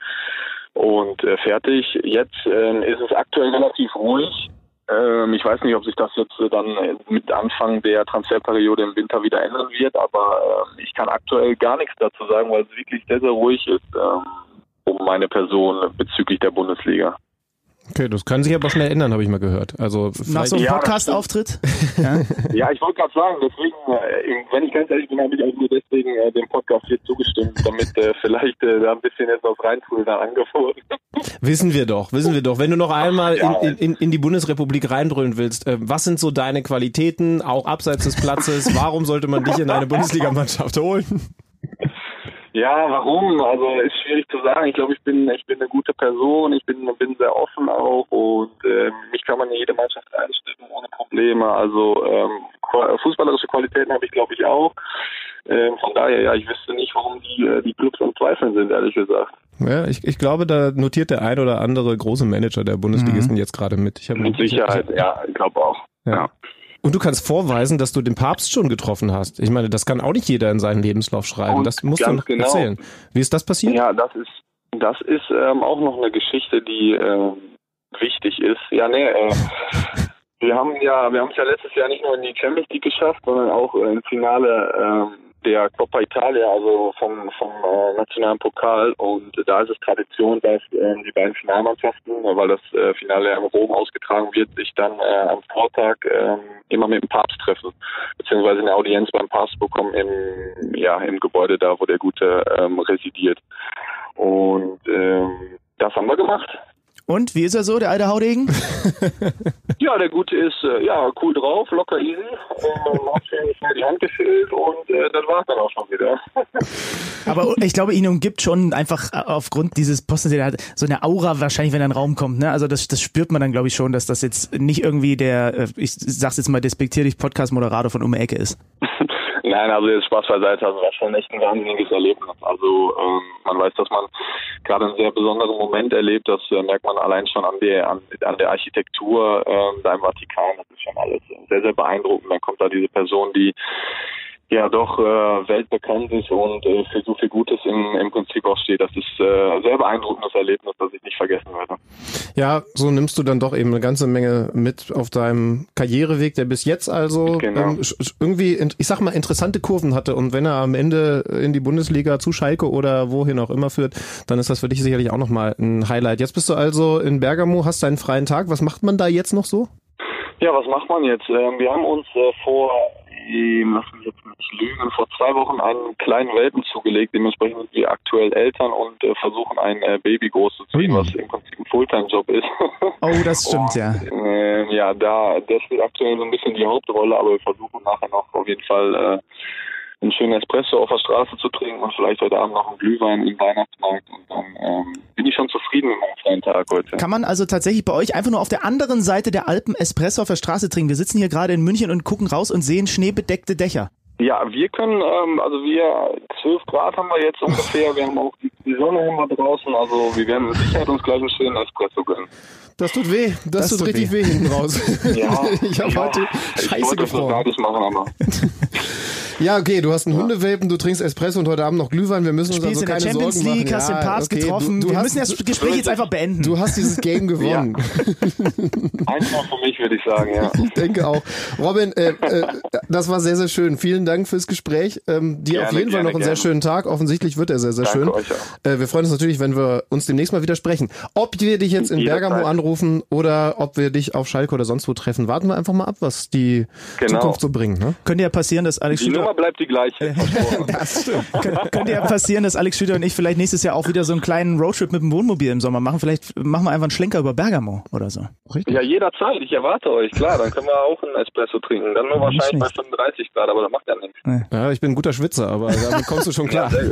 und äh, fertig. Jetzt ähm, ist es aktuell relativ ruhig. Ähm, ich weiß nicht, ob sich das jetzt äh, dann mit Anfang der Transferperiode im Winter wieder ändern wird, aber äh, ich kann aktuell gar nichts dazu sagen, weil es wirklich sehr, sehr ruhig ist ähm, um meine Person bezüglich der Bundesliga. Okay, das kann sich aber schnell ändern, habe ich mal gehört. Also nach so einem ja, Podcast-Auftritt. ja. ja, ich wollte gerade sagen, deswegen, äh, wenn ich ganz ehrlich bin, habe ich auch nur deswegen äh, dem Podcast hier zugestimmt, damit äh, vielleicht äh, da ein bisschen jetzt was reinfuhr da angeboten. Wissen wir doch, wissen wir doch. Wenn du noch einmal ja. in, in, in die Bundesrepublik reindrüllen willst, äh, was sind so deine Qualitäten, auch abseits des Platzes? Warum sollte man dich in eine Bundesligamannschaft holen? Ja, warum? Also ist schwierig zu sagen. Ich glaube, ich bin ich bin eine gute Person, ich bin bin sehr offen auch und äh, mich kann man in jede Mannschaft einstellen ohne Probleme. Also ähm, fußballerische Qualitäten habe ich glaube ich auch. Ähm, von daher, ja, ich wüsste nicht, warum die äh, die Clubs am Zweifeln sind, ehrlich gesagt. Ja, ich, ich glaube, da notiert der ein oder andere große Manager der Bundesligisten mhm. jetzt gerade mit. Ich mit Sicherheit, ich, ja, ich glaube auch. ja. ja. Und du kannst vorweisen, dass du den Papst schon getroffen hast. Ich meine, das kann auch nicht jeder in seinen Lebenslauf schreiben. Und das musst du noch genau. erzählen. Wie ist das passiert? Ja, das ist das ist ähm, auch noch eine Geschichte, die äh, wichtig ist. Ja, nee, äh, wir haben ja, wir haben es ja letztes Jahr nicht nur in die Champions League geschafft, sondern auch äh, im Finale äh, der Coppa Italia, also vom, vom äh, nationalen Pokal. Und da ist es Tradition, dass äh, die beiden Finalmannschaften, weil das äh, Finale in Rom ausgetragen wird, sich dann äh, am Vortag äh, immer mit dem Papst treffen, beziehungsweise eine Audienz beim Papst bekommen im, ja, im Gebäude da, wo der Gute ähm, residiert. Und ähm, das haben wir gemacht. Und wie ist er so, der alte Haudegen? ja, der Gute ist äh, ja cool drauf, locker easy, äh, hat schnell die Hand gefüllt und äh, das war es dann auch schon wieder. Aber ich glaube, ihn umgibt schon einfach aufgrund dieses Posten, der hat so eine Aura wahrscheinlich, wenn er in den Raum kommt. Ne? Also das, das spürt man dann, glaube ich, schon, dass das jetzt nicht irgendwie der, äh, ich sag's jetzt mal despektier dich, Podcast-Moderator von um Ecke ist. Nein, also jetzt Spaß beiseite, also war schon echt ein wahnsinniges Erlebnis. Also ähm, man weiß, dass man gerade einen sehr besonderen Moment erlebt, das äh, merkt man allein schon an der an, an der Architektur äh, da im Vatikan, das ist schon alles sehr, sehr beeindruckend. Dann kommt da diese Person, die ja doch äh, weltbekannt ist und äh, für so viel Gutes im, im Prinzip auch steht. Das ist äh, sehr beeindruckendes Erlebnis, das ich nicht vergessen werde. Ja, so nimmst du dann doch eben eine ganze Menge mit auf deinem Karriereweg, der bis jetzt also Genau. ähm, irgendwie, ich sag mal, interessante Kurven hatte. Und wenn er am Ende in die Bundesliga zu Schalke oder wohin auch immer führt, dann ist das für dich sicherlich auch nochmal ein Highlight. Jetzt bist du also in Bergamo, hast deinen freien Tag. Was macht man da jetzt noch so? Ja, was macht man jetzt? Ähm, wir haben uns äh, vor, ähm, lass mich jetzt nicht lügen, vor zwei Wochen einen kleinen Welpen zugelegt. Dementsprechend sind wir aktuell Eltern und äh, versuchen ein äh, Baby großzuziehen, Ui. was im Prinzip ein Fulltime-Job ist. Oh, das stimmt, Und, ja. ähm, ja, da, das spielt aktuell so ein bisschen die Hauptrolle, aber wir versuchen nachher noch auf jeden Fall äh, einen schönen Espresso auf der Straße zu trinken und vielleicht heute Abend noch einen Glühwein im Weihnachtsmarkt und dann ähm, bin ich schon zufrieden mit meinem freien Tag heute. Kann man also tatsächlich bei euch einfach nur auf der anderen Seite der Alpen Espresso auf der Straße trinken? Wir sitzen hier gerade in München und gucken raus und sehen schneebedeckte Dächer. Ja, wir können, ähm, also wir 12 Grad haben wir jetzt ungefähr, wir haben auch die, die Sonne wir draußen, also wir werden mit Sicherheit uns gleich einen schönen Espresso gönnen. Das tut weh. Das, Das tut, tut richtig weh, hinten raus. Ja, ich habe ja, heute ich scheiße wollte das gefroren. machen, aber Ja, okay, du hast einen Hundewelpen, du trinkst Espresso und heute Abend noch Glühwein. Wir müssen uns Spielst also in der keine Champions Sorgen League, machen. hast den Ja, Papst okay, getroffen. Du, du Wir hast, müssen das Gespräch jetzt einfach beenden. Du hast dieses Game gewonnen. einfach für mich würde ich sagen, ja. Ich denke auch. Robin, äh, äh, das war sehr, sehr schön. Vielen Dank fürs Gespräch. Ähm, dir Gerne, auf jeden Fall gerne, noch einen sehr gerne. schönen Tag. Offensichtlich wird er sehr, sehr Danke schön. euch auch. Äh, wir freuen uns natürlich, wenn wir uns demnächst mal wieder sprechen. Ob wir dich jetzt in Jederzeit. Bergamo anrufen oder ob wir dich auf Schalke oder sonst wo treffen, warten wir einfach mal ab, was die Genau. Zukunft so bringt. Ne? Könnte ja passieren, dass Alex Die Nummer Schüter, bleibt die gleiche. Das stimmt. Kön- könnte ja passieren, dass Alex Schüter und ich vielleicht nächstes Jahr auch wieder so einen kleinen Roadtrip mit dem Wohnmobil im Sommer machen. Vielleicht machen wir einfach einen Schlenker über Bergamo oder so. Richtig. Ja, jederzeit. Ich erwarte euch. Klar, dann können wir auch einen Espresso trinken. Dann nur Nicht wahrscheinlich bei schlecht. 35 Grad, aber das macht ja nichts. Ja, ich bin ein guter Schwitzer, aber damit kommst du schon klar.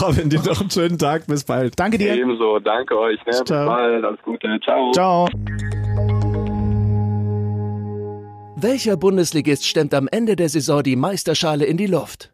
Robin, dir noch einen schönen Tag. Bis bald. Danke dir. Ebenso. Danke euch. Ne? Bis Ciao. bald. Alles Gute. Ciao. Ciao. Welcher Bundesligist stemmt am Ende der Saison die Meisterschale in die Luft?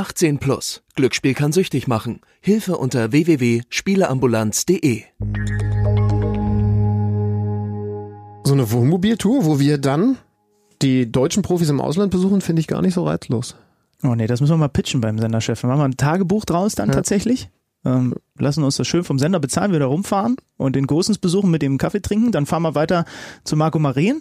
18 plus. Glücksspiel kann süchtig machen. Hilfe unter www.spieleambulanz.de. So eine Wohnmobiltour, wo wir dann die deutschen Profis im Ausland besuchen, finde ich gar nicht so reizlos. Oh nee, das müssen wir mal pitchen beim Senderchef. Wir machen mal ein Tagebuch draus dann Ja. tatsächlich. Ähm, lassen uns das schön vom Sender bezahlen, wir da rumfahren und den Gosens besuchen, mit dem Kaffee trinken. Dann fahren wir weiter zu Marco Maren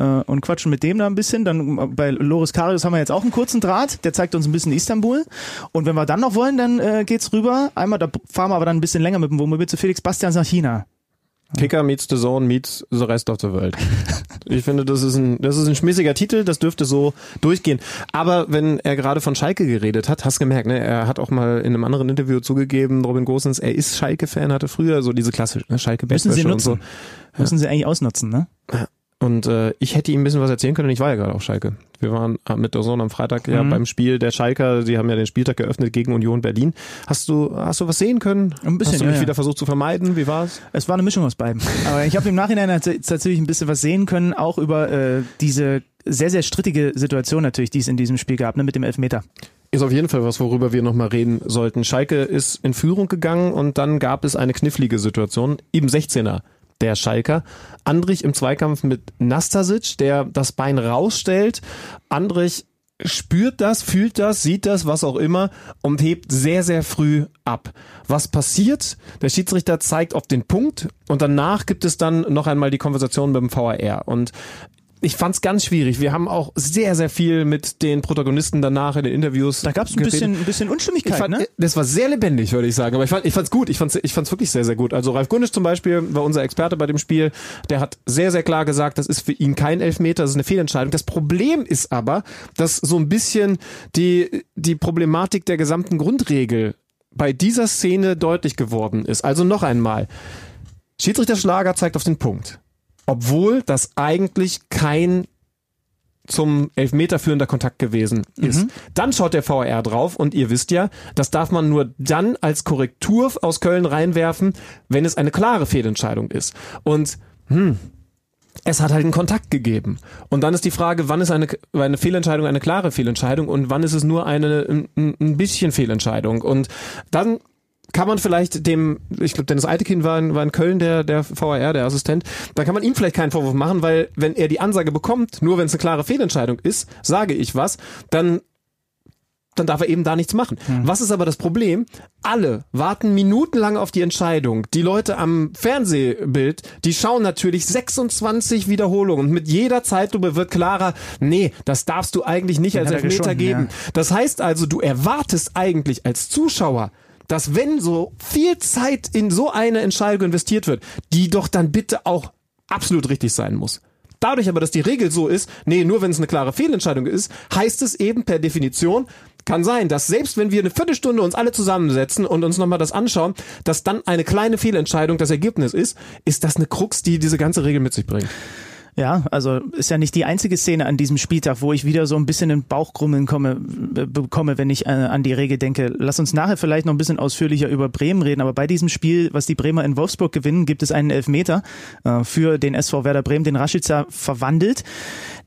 äh, und quatschen mit dem da ein bisschen. Dann äh, bei Loris Karius haben wir jetzt auch einen kurzen Draht, der zeigt uns ein bisschen Istanbul. Und wenn wir dann noch wollen, dann äh, geht's rüber. Einmal, da fahren wir aber dann ein bisschen länger mit dem Wohnmobil zu Felix Bastians nach China. Kicker meets the Zone meets the rest of the world. Ich finde, das ist ein, das ist ein schmissiger Titel, das dürfte so durchgehen. Aber wenn er gerade von Schalke geredet hat, hast gemerkt, ne, er hat auch mal in einem anderen Interview zugegeben, Robin Gosens, er ist Schalke-Fan, hatte früher so diese klassische ne, schalke Müssen sie Bettwäsche und so. nutzen. Müssen sie eigentlich ausnutzen, ne? Und äh, ich hätte ihm ein bisschen was erzählen können. Ich war ja gerade auf Schalke. Wir waren äh, mit der Sohn am Freitag ja Mhm. beim Spiel der Schalker. Sie haben ja den Spieltag geöffnet gegen Union Berlin. Hast du hast du was sehen können? Ein bisschen, Hast du mich ja. wieder versucht zu vermeiden? Wie war's? Es war eine Mischung aus beiden. Aber ich habe im Nachhinein tats- tatsächlich ein bisschen was sehen können, auch über äh, diese sehr, sehr strittige Situation natürlich, die es in diesem Spiel gab, ne, mit dem Elfmeter. Ist auf jeden Fall was, worüber wir nochmal reden sollten. Schalke ist in Führung gegangen und dann gab es eine knifflige Situation im 16er der Schalker. Andrich im Zweikampf mit Nastasic, der das Bein rausstellt. Andrich spürt das, fühlt das, sieht das, was auch immer und hebt sehr, sehr früh ab. Was passiert? Der Schiedsrichter zeigt auf den Punkt und danach gibt es dann noch einmal die Konversation mit dem VAR und ich fand's ganz schwierig. Wir haben auch sehr, sehr viel mit den Protagonisten danach in den Interviews. Da gab es ein geredet. bisschen, ein bisschen Unstimmigkeit, fand, ne? Das war sehr lebendig, würde ich sagen. Aber ich fand, ich fand's gut. Ich fand's, ich fand's wirklich sehr, sehr gut. Also Ralf Gunnisch zum Beispiel war unser Experte bei dem Spiel. Der hat sehr, sehr klar gesagt, das ist für ihn kein Elfmeter, das ist eine Fehlentscheidung. Das Problem ist aber, dass so ein bisschen die, die Problematik der gesamten Grundregel bei dieser Szene deutlich geworden ist. Also noch einmal. Schiedsrichter Schlager zeigt auf den Punkt. Obwohl das eigentlich kein zum Elfmeter führender Kontakt gewesen ist. Dann schaut der VR drauf und ihr wisst ja, das darf man nur dann als Korrektur aus Köln reinwerfen, wenn es eine klare Fehlentscheidung ist. Und hm, es hat halt einen Kontakt gegeben. Und dann ist die Frage, wann ist eine, eine Fehlentscheidung eine klare Fehlentscheidung und wann ist es nur eine ein, ein bisschen Fehlentscheidung. Und dann kann man vielleicht dem, ich glaube, Dennis Eitekin war in, war in Köln der, der VAR, der Assistent, da kann man ihm vielleicht keinen Vorwurf machen, weil wenn er die Ansage bekommt, nur wenn es eine klare Fehlentscheidung ist, sage ich was, dann dann darf er eben da nichts machen. Was ist aber das Problem? Alle warten minutenlang auf die Entscheidung. Die Leute am Fernsehbild, die schauen natürlich 26 Wiederholungen und mit jeder Zeitlupe wird klarer, nee, das darfst du eigentlich nicht Den als er Elfmeter geben. ja. Das heißt also, du erwartest eigentlich als Zuschauer, dass wenn so viel Zeit in so eine Entscheidung investiert wird, die doch dann bitte auch absolut richtig sein muss. Dadurch aber, dass die Regel so ist, nee, nur wenn es eine klare Fehlentscheidung ist, heißt es eben per Definition, kann sein, dass selbst wenn wir eine Viertelstunde uns alle zusammensetzen und uns nochmal das anschauen, dass dann eine kleine Fehlentscheidung das Ergebnis ist, ist das eine Krux, die diese ganze Regel mit sich bringt. Ja, also ist ja nicht die einzige Szene an diesem Spieltag, wo ich wieder so ein bisschen in Bauchgrummeln komme, äh, bekomme, wenn ich äh, an die Regel denke. Lass uns nachher vielleicht noch ein bisschen ausführlicher über Bremen reden, aber bei diesem Spiel, was die Bremer in Wolfsburg gewinnen, gibt es einen Elfmeter äh, für den SV Werder Bremen, den Rashica verwandelt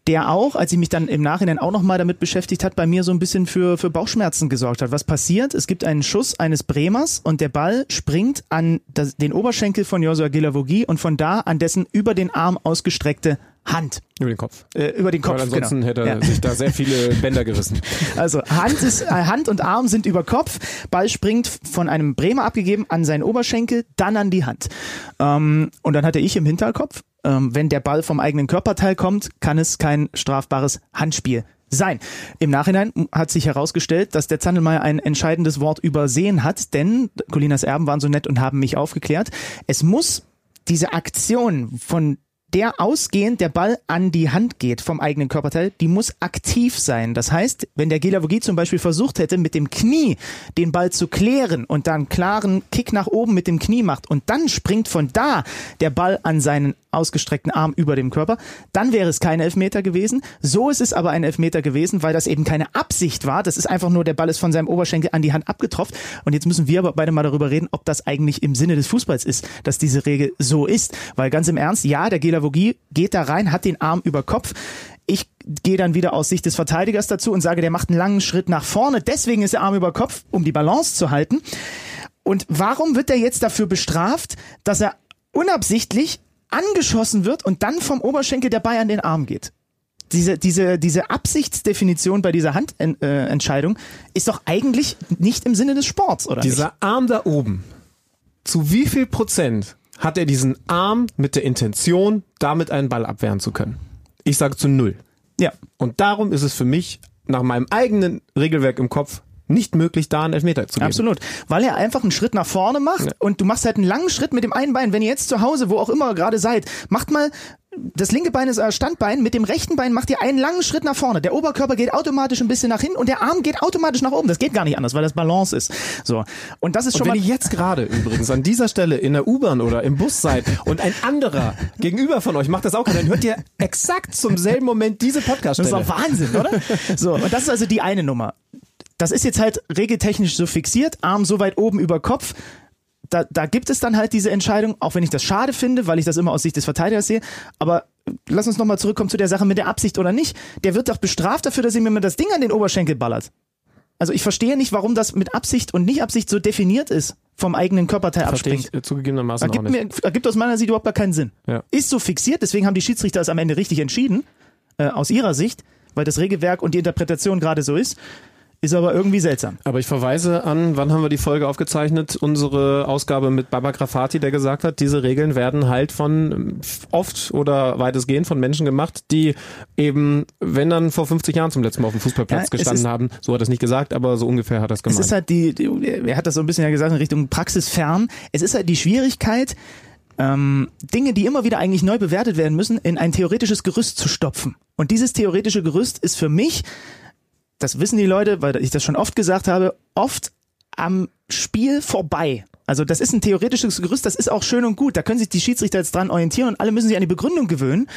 der auch, als ich mich dann im Nachhinein auch nochmal damit beschäftigt hat, bei mir so ein bisschen für, für Bauchschmerzen gesorgt hat. Was passiert? Es gibt einen Schuss eines Bremers und der Ball springt an das, den Oberschenkel von Josua Gilavogi und von da an dessen über den Arm ausgestreckte Hand. Über den Kopf. Äh, über den Kopf. Weil ansonsten genau. hätte er Ja. sich da sehr viele Bänder gerissen. Also Hand, ist, äh, Hand und Arm sind über Kopf. Ball springt von einem Bremer abgegeben an seinen Oberschenkel, dann an die Hand. Ähm, und dann hatte ich im Hinterkopf, ähm, wenn der Ball vom eigenen Körperteil kommt, kann es kein strafbares Handspiel sein. Im Nachhinein hat sich herausgestellt, dass der Zandelmeier ein entscheidendes Wort übersehen hat, denn Colinas Erben waren so nett und haben mich aufgeklärt. Es muss diese Aktion von der ausgehend der Ball an die Hand geht vom eigenen Körperteil, die muss aktiv sein. Das heißt, wenn der Gelavogi zum Beispiel versucht hätte, mit dem Knie den Ball zu klären und dann klaren Kick nach oben mit dem Knie macht und dann springt von da der Ball an seinen ausgestreckten Arm über dem Körper, dann wäre es kein Elfmeter gewesen. So ist es aber ein Elfmeter gewesen, weil das eben keine Absicht war. Das ist einfach nur, der Ball ist von seinem Oberschenkel an die Hand abgetropft. Und jetzt müssen wir aber beide mal darüber reden, ob das eigentlich im Sinne des Fußballs ist, dass diese Regel so ist. Weil ganz im Ernst, ja, der Gelavogi geht da rein, hat den Arm über Kopf. Ich gehe dann wieder aus Sicht des Verteidigers dazu und sage, der macht einen langen Schritt nach vorne. Deswegen ist der Arm über Kopf, um die Balance zu halten. Und warum wird er jetzt dafür bestraft, dass er unabsichtlich angeschossen wird und dann vom Oberschenkel der Ball an den Arm geht? Diese, diese, diese Absichtsdefinition bei dieser Handentscheidung ist doch eigentlich nicht im Sinne des Sports, oder Dieser Arm da oben, zu wie viel Prozent hat er diesen Arm mit der Intention, damit einen Ball abwehren zu können? Ich sage zu null. Ja. Und darum ist es für mich nach meinem eigenen Regelwerk im Kopf nicht möglich, da einen Elfmeter zu geben. Absolut. Weil er einfach einen Schritt nach vorne macht Ja. und du machst halt einen langen Schritt mit dem einen Bein. Wenn ihr jetzt zu Hause, wo auch immer gerade seid, macht mal das linke Bein ist euer Standbein, mit dem rechten Bein macht ihr einen langen Schritt nach vorne. Der Oberkörper geht automatisch ein bisschen nach hinten und der Arm geht automatisch nach oben. Das geht gar nicht anders, weil das Balance ist. So. Und das ist Und schon wenn mal ihr jetzt gerade übrigens an dieser Stelle in der U-Bahn oder im Bus seid und ein anderer gegenüber von euch macht das auch, dann hört ihr exakt zum selben Moment diese Das ist doch Wahnsinn, oder? So, und das ist also die eine Nummer. Das ist jetzt halt regeltechnisch so fixiert, Arm so weit oben über Kopf. Da, da gibt es dann halt diese Entscheidung, auch wenn ich das schade finde, weil ich das immer aus Sicht des Verteidigers sehe. Aber lass uns nochmal zurückkommen zu der Sache mit der Absicht oder nicht. Der wird doch bestraft dafür, dass ihm immer das Ding an den Oberschenkel ballert. Also ich verstehe nicht, warum das mit Absicht und Nicht-Absicht so definiert ist, vom eigenen Körperteil Verstehe abspringt. ich äh, zugegebenermaßen auch Ergibt, nicht. mir, ergibt aus meiner Sicht überhaupt gar keinen Sinn. Ja. Ist so fixiert, deswegen haben die Schiedsrichter es am Ende richtig entschieden, äh, aus ihrer Sicht, weil das Regelwerk und die Interpretation gerade so ist. Ist aber irgendwie seltsam. Aber ich verweise an, wann haben wir die Folge aufgezeichnet? Unsere Ausgabe mit Baba Grafati, der gesagt hat, diese Regeln werden halt von oft oder weitestgehend von Menschen gemacht, die eben, wenn dann vor 50 Jahren zum letzten Mal auf dem Fußballplatz Ja, es gestanden ist- haben, so hat er es nicht gesagt, aber so ungefähr hat er es Es gemeint. ist halt die, die, er hat das so ein bisschen ja gesagt in Richtung praxisfern. Es ist halt die Schwierigkeit, ähm, Dinge, die immer wieder eigentlich neu bewertet werden müssen, in ein theoretisches Gerüst zu stopfen. Und dieses theoretische Gerüst ist für mich, das wissen die Leute, weil ich das schon oft gesagt habe, oft am Spiel vorbei. Also das ist ein theoretisches Gerüst, das ist auch schön und gut. Da können sich die Schiedsrichter jetzt dran orientieren und alle müssen sich an die Begründung gewöhnen.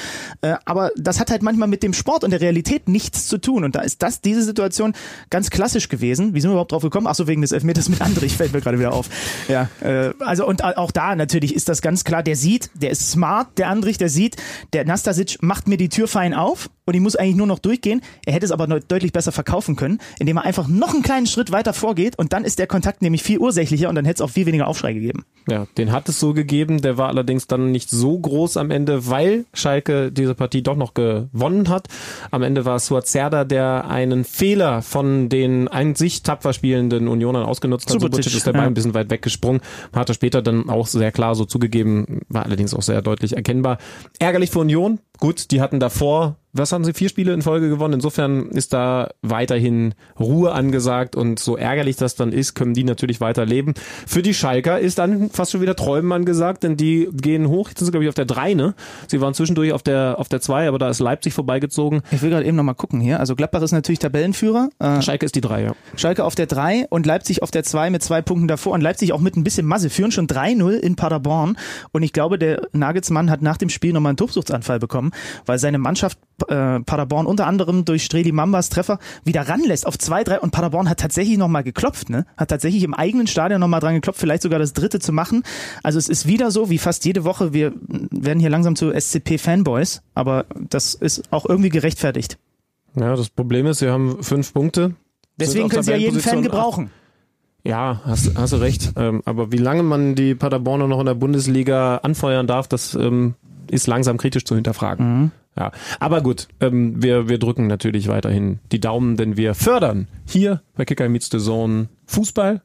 Äh, aber das hat halt manchmal mit dem Sport und der Realität nichts zu tun. Und da ist das, diese Situation ganz klassisch gewesen. Wie sind wir überhaupt drauf gekommen? Ach so, wegen des Elfmeters mit Andrich fällt mir gerade wieder auf. Ja, äh, also und auch da natürlich ist das ganz klar, der sieht, der ist smart, der Andrich, der sieht, der Nastasic macht mir die Tür fein auf und ich muss eigentlich nur noch durchgehen. Er hätte es aber deutlich besser verkaufen können, indem er einfach noch einen kleinen Schritt weiter vorgeht und dann ist der Kontakt nämlich viel ursächlicher und dann hätte es auch viel weniger Aufschrei gegeben. Ja, den hat es so gegeben, der war allerdings dann nicht so groß am Ende, weil Schalke diese Partie doch noch gewonnen hat. Am Ende war es Suazerda, der einen Fehler von den an sich tapfer spielenden Unionern ausgenutzt hat. Subotic ist dabei ja. ein bisschen weit weggesprungen, hat er später dann auch sehr klar so zugegeben, war allerdings auch sehr deutlich erkennbar. Ärgerlich für Union, gut, die hatten davor was haben sie, vier Spiele in Folge gewonnen. Insofern ist da weiterhin Ruhe angesagt und so ärgerlich das dann ist, können die natürlich weiter leben. Für die Schalker ist dann fast schon wieder Träumen angesagt, denn die gehen hoch. Jetzt sind sie, glaube ich, auf der drei, ne? Sie waren zwischendurch auf der, auf der zwei, aber da ist Leipzig vorbeigezogen. Ich will gerade eben nochmal gucken hier. Also Gladbach ist natürlich Tabellenführer. Äh, Schalke ist die drei, ja. Schalke auf der drei und Leipzig auf der zwei mit zwei Punkten davor und Leipzig auch mit ein bisschen Masse führen schon 3-0 in Paderborn. Und ich glaube, der Nagelsmann hat nach dem Spiel nochmal einen Tobsuchtsanfall bekommen, weil seine Mannschaft äh, Paderborn unter anderem durch Streli Mambas Treffer wieder ranlässt auf 2-3 und Paderborn hat tatsächlich nochmal geklopft, ne? Hat tatsächlich im eigenen Stadion nochmal dran geklopft, vielleicht sogar das dritte zu machen. Also es ist wieder so, wie fast jede Woche, wir werden hier langsam zu SCP-Fanboys, aber das ist auch irgendwie gerechtfertigt. Ja, das Problem ist, sie haben fünf Punkte. Deswegen können sie ja jeden Fan gebrauchen. Ja, hast, hast du recht. Ähm, aber wie lange man die Paderborner noch in der Bundesliga anfeuern darf, das ähm, ist langsam kritisch zu hinterfragen. Mhm. Ja, aber gut, ähm, wir, wir drücken natürlich weiterhin die Daumen, denn wir fördern hier bei Kicker Meets the Zone Fußball,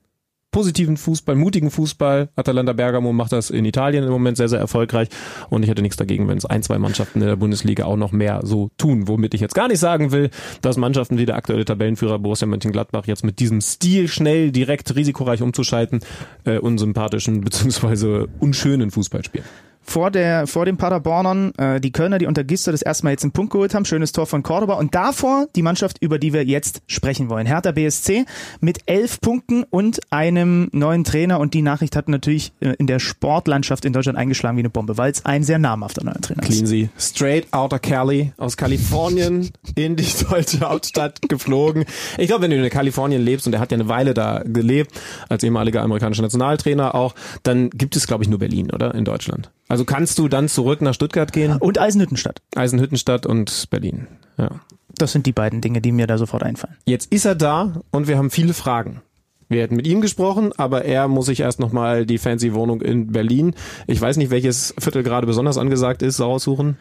positiven Fußball, mutigen Fußball. Atalanta Bergamo macht das in Italien im Moment sehr, sehr erfolgreich. Und ich hätte nichts dagegen, wenn es ein, zwei Mannschaften in der Bundesliga auch noch mehr so tun. Womit ich jetzt gar nicht sagen will, dass Mannschaften wie der aktuelle Tabellenführer Borussia Mönchengladbach jetzt mit diesem Stil schnell, direkt, risikoreich umzuschalten, äh, unsympathischen bzw. unschönen Fußball spielen vor, der, vor den Paderbornern äh, die Kölner, die unter Gister das erste Mal jetzt einen Punkt geholt haben. Schönes Tor von Cordoba. Und davor die Mannschaft, über die wir jetzt sprechen wollen. Hertha BSC mit elf Punkten und einem neuen Trainer. Und die Nachricht hat natürlich äh, in der Sportlandschaft in Deutschland eingeschlagen wie eine Bombe, weil es ein sehr namhafter neuer Trainer ist. Cleansy. Straight outer Cali aus Kalifornien in die deutsche Hauptstadt geflogen. Ich glaube, wenn du in Kalifornien lebst und er hat ja eine Weile da gelebt, als ehemaliger amerikanischer Nationaltrainer auch, dann gibt es, glaube ich, nur Berlin, oder? In Deutschland. Also kannst du dann zurück nach Stuttgart gehen? Und Eisenhüttenstadt. Eisenhüttenstadt und Berlin. Ja. Das sind die beiden Dinge, die mir da sofort einfallen. Jetzt ist er da und wir haben viele Fragen. Wir hätten mit ihm gesprochen, aber er muss sich erst nochmal die fancy Wohnung in Berlin, ich weiß nicht, welches Viertel gerade besonders angesagt ist, raussuchen.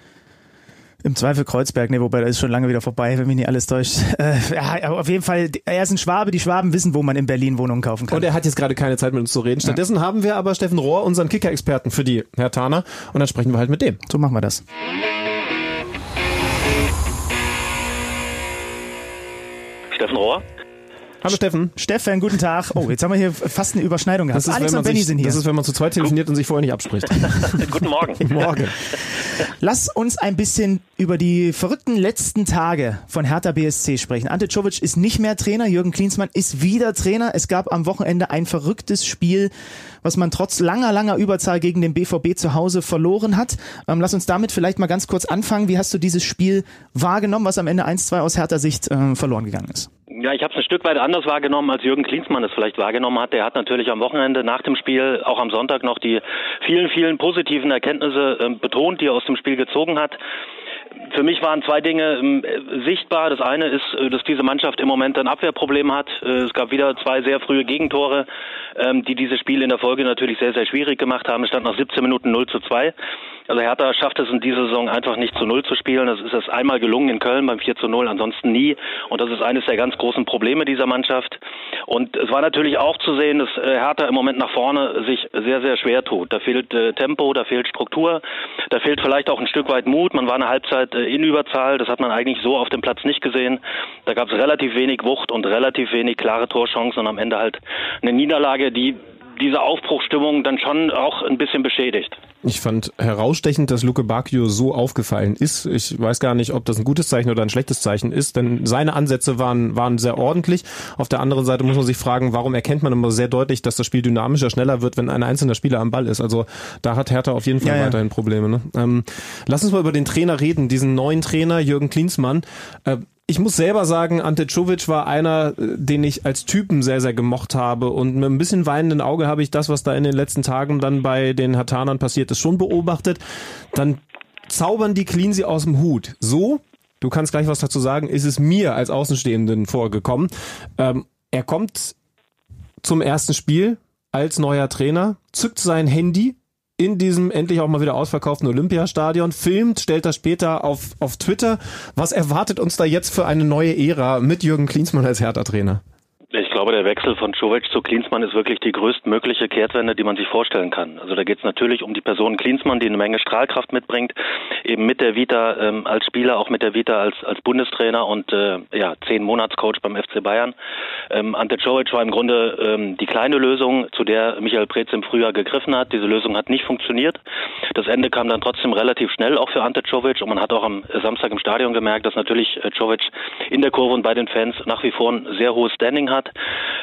Im Zweifel Kreuzberg, ne, wobei das ist schon lange wieder vorbei, wenn mich nicht alles täuscht. Äh, ja, auf jeden Fall, er ist ein Schwabe, die Schwaben wissen, wo man in Berlin Wohnungen kaufen kann. Und er hat jetzt gerade keine Zeit mit uns zu reden. Stattdessen ja. haben wir aber Steffen Rohr, unseren Kicker-Experten für die Herr Thaner. Und dann sprechen wir halt mit dem. So machen wir das. Steffen Rohr. Hallo Steffen. Steffen, guten Tag. Oh, jetzt haben wir hier fast eine Überschneidung gehabt. Ist, Alex und Benny sind hier. Das ist, wenn man zu zweit telefoniert und sich vorher nicht abspricht. guten Morgen. Morgen. Lass uns ein bisschen über die verrückten letzten Tage von Hertha BSC sprechen. Ante Czovic ist nicht mehr Trainer, Jürgen Klinsmann ist wieder Trainer. Es gab am Wochenende ein verrücktes Spiel, was man trotz langer, langer Überzahl gegen den BVB zu Hause verloren hat. Ähm, lass uns damit vielleicht mal ganz kurz anfangen. Wie hast du dieses Spiel wahrgenommen, was am Ende 1-2 aus Hertha Sicht äh, verloren gegangen ist? Ja, ich habe es ein Stück weit anders wahrgenommen, als Jürgen Klinsmann es vielleicht wahrgenommen hat. Der hat natürlich am Wochenende nach dem Spiel, auch am Sonntag noch die vielen, vielen positiven Erkenntnisse äh, betont, die er aus dem Spiel gezogen hat. Für mich waren zwei Dinge ähm, sichtbar. Das eine ist, äh, dass diese Mannschaft im Moment ein Abwehrproblem hat. Äh, es gab wieder zwei sehr frühe Gegentore, ähm, die dieses Spiel in der Folge natürlich sehr, sehr schwierig gemacht haben. Es stand nach 17 Minuten 0 zu 2. Also Hertha schafft es in dieser Saison einfach nicht zu Null zu spielen. Das ist es einmal gelungen in Köln beim 4 zu 0, ansonsten nie. Und das ist eines der ganz großen Probleme dieser Mannschaft. Und es war natürlich auch zu sehen, dass äh, Hertha im Moment nach vorne sich sehr, sehr schwer tut. Da fehlt äh, Tempo, da fehlt Struktur, da fehlt vielleicht auch ein Stück weit Mut. Man war eine Halbzeit äh, in Überzahl, das hat man eigentlich so auf dem Platz nicht gesehen. Da gab es relativ wenig Wucht und relativ wenig klare Torchancen und am Ende halt eine Niederlage, die diese Aufbruchstimmung dann schon auch ein bisschen beschädigt. Ich fand herausstechend, dass Luke Bacchio so aufgefallen ist. Ich weiß gar nicht, ob das ein gutes Zeichen oder ein schlechtes Zeichen ist, denn seine Ansätze waren, waren sehr ordentlich. Auf der anderen Seite muss man sich fragen, warum erkennt man immer sehr deutlich, dass das Spiel dynamischer, schneller wird, wenn ein einzelner Spieler am Ball ist. Also da hat Hertha auf jeden Fall ja, weiterhin Probleme. Ne? Ähm, lass uns mal über den Trainer reden, diesen neuen Trainer, Jürgen Klinsmann. Äh, ich muss selber sagen, Ante Czovic war einer, äh, den ich als Typen sehr, sehr gemocht habe. Und mit ein bisschen weinenden Auge habe ich das, was da in den letzten Tagen dann bei den Hatanern passiert ist, schon beobachtet. Dann zaubern die Cleansy aus dem Hut. So, du kannst gleich was dazu sagen, ist es mir als Außenstehenden vorgekommen. Ähm, er kommt zum ersten Spiel als neuer Trainer, zückt sein Handy, in diesem endlich auch mal wieder ausverkauften Olympiastadion, filmt, stellt das später auf, auf Twitter. Was erwartet uns da jetzt für eine neue Ära mit Jürgen Klinsmann als Hertha-Trainer? Glaube, der Wechsel von Czovic zu Klinsmann ist wirklich die größtmögliche Kehrtwende, die man sich vorstellen kann. Also da geht es natürlich um die Person Klinsmann, die eine Menge Strahlkraft mitbringt, eben mit der Vita ähm, als Spieler, auch mit der Vita als, als Bundestrainer und äh, ja, zehn Monatscoach beim FC Bayern. Ähm, Ante Czovic war im Grunde ähm, die kleine Lösung, zu der Michael Preetz im Frühjahr gegriffen hat. Diese Lösung hat nicht funktioniert. Das Ende kam dann trotzdem relativ schnell, auch für Ante Czovic. Und man hat auch am Samstag im Stadion gemerkt, dass natürlich äh, Czovic in der Kurve und bei den Fans nach wie vor ein sehr hohes Standing hat.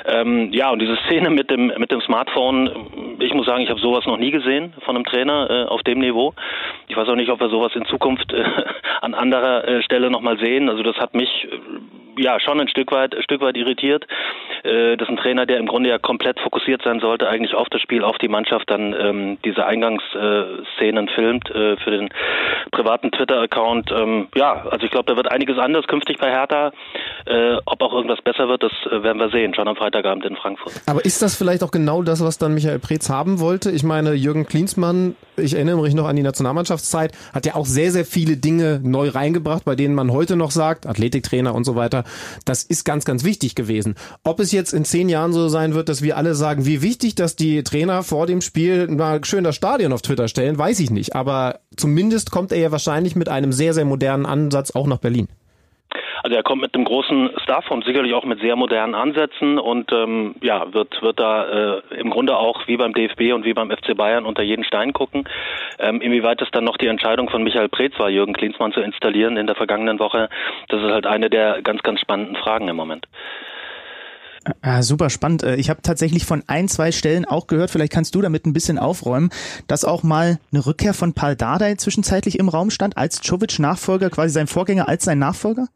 Ähm, ja, und diese Szene mit dem mit dem Smartphone, ich muss sagen, ich habe sowas noch nie gesehen von einem Trainer äh, auf dem Niveau. Ich weiß auch nicht, ob wir sowas in Zukunft äh, an anderer äh, Stelle nochmal sehen. Also das hat mich äh, ja schon ein Stück weit, ein Stück weit irritiert. Äh, das ist ein Trainer, der im Grunde ja komplett fokussiert sein sollte, eigentlich auf das Spiel, auf die Mannschaft, dann ähm, diese Eingangsszenen filmt äh, für den privaten Twitter-Account. Ähm, ja, also ich glaube, da wird einiges anders künftig bei Hertha. Äh, ob auch irgendwas besser wird, das äh, werden wir sehen, schon am Freitagabend in Frankfurt. Aber ist das vielleicht auch genau das, was dann Michael Preetz haben wollte? Ich meine, Jürgen Klinsmann, ich erinnere mich noch an die Nationalmannschaftszeit, hat ja auch sehr, sehr viele Dinge neu reingebracht, bei denen man heute noch sagt, Athletiktrainer und so weiter, das ist ganz, ganz wichtig gewesen. Ob es jetzt in zehn Jahren so sein wird, dass wir alle sagen, wie wichtig, dass die Trainer vor dem Spiel mal schön das Stadion auf Twitter stellen, weiß ich nicht. Aber zumindest kommt er ja wahrscheinlich mit einem sehr, sehr modernen Ansatz auch nach Berlin. Also er kommt mit einem großen Staff und sicherlich auch mit sehr modernen Ansätzen und ähm, ja, wird, wird da äh, im Grunde auch wie beim DFB und wie beim FC Bayern unter jeden Stein gucken. Ähm, inwieweit es dann noch die Entscheidung von Michael Preetz war, Jürgen Klinsmann zu installieren in der vergangenen Woche, das ist halt eine der ganz, ganz spannenden Fragen im Moment. Ja, super spannend. Äh, ich habe tatsächlich von ein, zwei Stellen auch gehört, vielleicht kannst du damit ein bisschen aufräumen, dass auch mal eine Rückkehr von Paul Dardai zwischenzeitlich im Raum stand, als Czovic-Nachfolger, quasi sein Vorgänger als sein Nachfolger?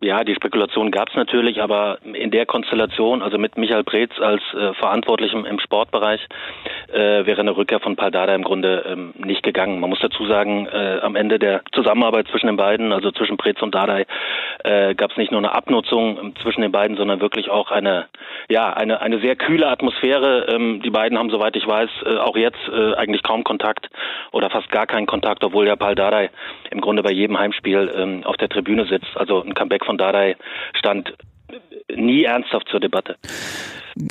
Ja, die Spekulation gab es natürlich, aber in der Konstellation, also mit Michael Preetz als äh, Verantwortlichem im Sportbereich, äh, wäre eine Rückkehr von Paldada im Grunde ähm, nicht gegangen. Man muss dazu sagen, äh, am Ende der Zusammenarbeit zwischen den beiden, also zwischen Preetz und Dardai, äh, gab es nicht nur eine Abnutzung ähm, zwischen den beiden, sondern wirklich auch eine, ja, eine, eine sehr kühle Atmosphäre. Ähm, die beiden haben, soweit ich weiß, äh, auch jetzt äh, eigentlich kaum Kontakt oder fast gar keinen Kontakt, obwohl ja Paldada im Grunde bei jedem Heimspiel ähm, auf der Tribüne sitzt. Also ein Comeback von Dardai stand nie ernsthaft zur Debatte.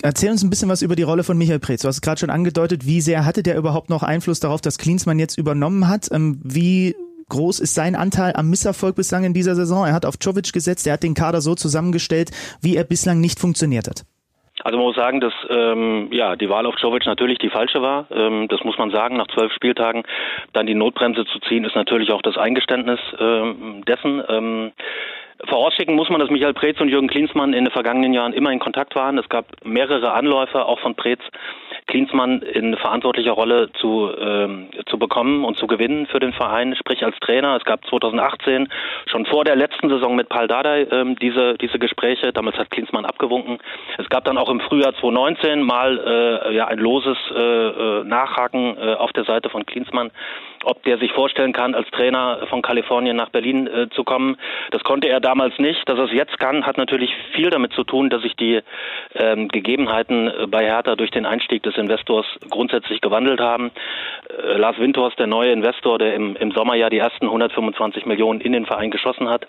Erzähl uns ein bisschen was über die Rolle von Michael Preetz. Du hast gerade schon angedeutet, wie sehr hatte der überhaupt noch Einfluss darauf, dass Klinsmann jetzt übernommen hat? Ähm, wie groß ist sein Anteil am Misserfolg bislang in dieser Saison? Er hat auf Czovic gesetzt, er hat den Kader so zusammengestellt, wie er bislang nicht funktioniert hat. Also man muss sagen, dass ähm, ja die Wahl auf Jovic natürlich die falsche war. Ähm, das muss man sagen. Nach zwölf Spieltagen dann die Notbremse zu ziehen, ist natürlich auch das Eingeständnis ähm, dessen. Ähm, Vorausschicken muss man, dass Michael Preetz und Jürgen Klinsmann in den vergangenen Jahren immer in Kontakt waren. Es gab mehrere Anläufe, auch von Preetz, Klinsmann in verantwortlicher Rolle zu, ähm, zu bekommen und zu gewinnen für den Verein, sprich als Trainer. Es gab 2018 schon vor der letzten Saison mit Paul Dardai ähm, diese, diese Gespräche. Damals hat Klinsmann abgewunken. Es gab dann auch im Frühjahr 2019 mal äh, ja, ein loses äh, äh, Nachhaken äh, auf der Seite von Klinsmann ob der sich vorstellen kann, als Trainer von Kalifornien nach Berlin äh, zu kommen. Das konnte er damals nicht. Dass er es jetzt kann, hat natürlich viel damit zu tun, dass sich die ähm, Gegebenheiten äh, bei Hertha durch den Einstieg des Investors grundsätzlich gewandelt haben. Äh, Lars Windhorst, der neue Investor, der im, im Sommer ja die ersten 125 Millionen in den Verein geschossen hat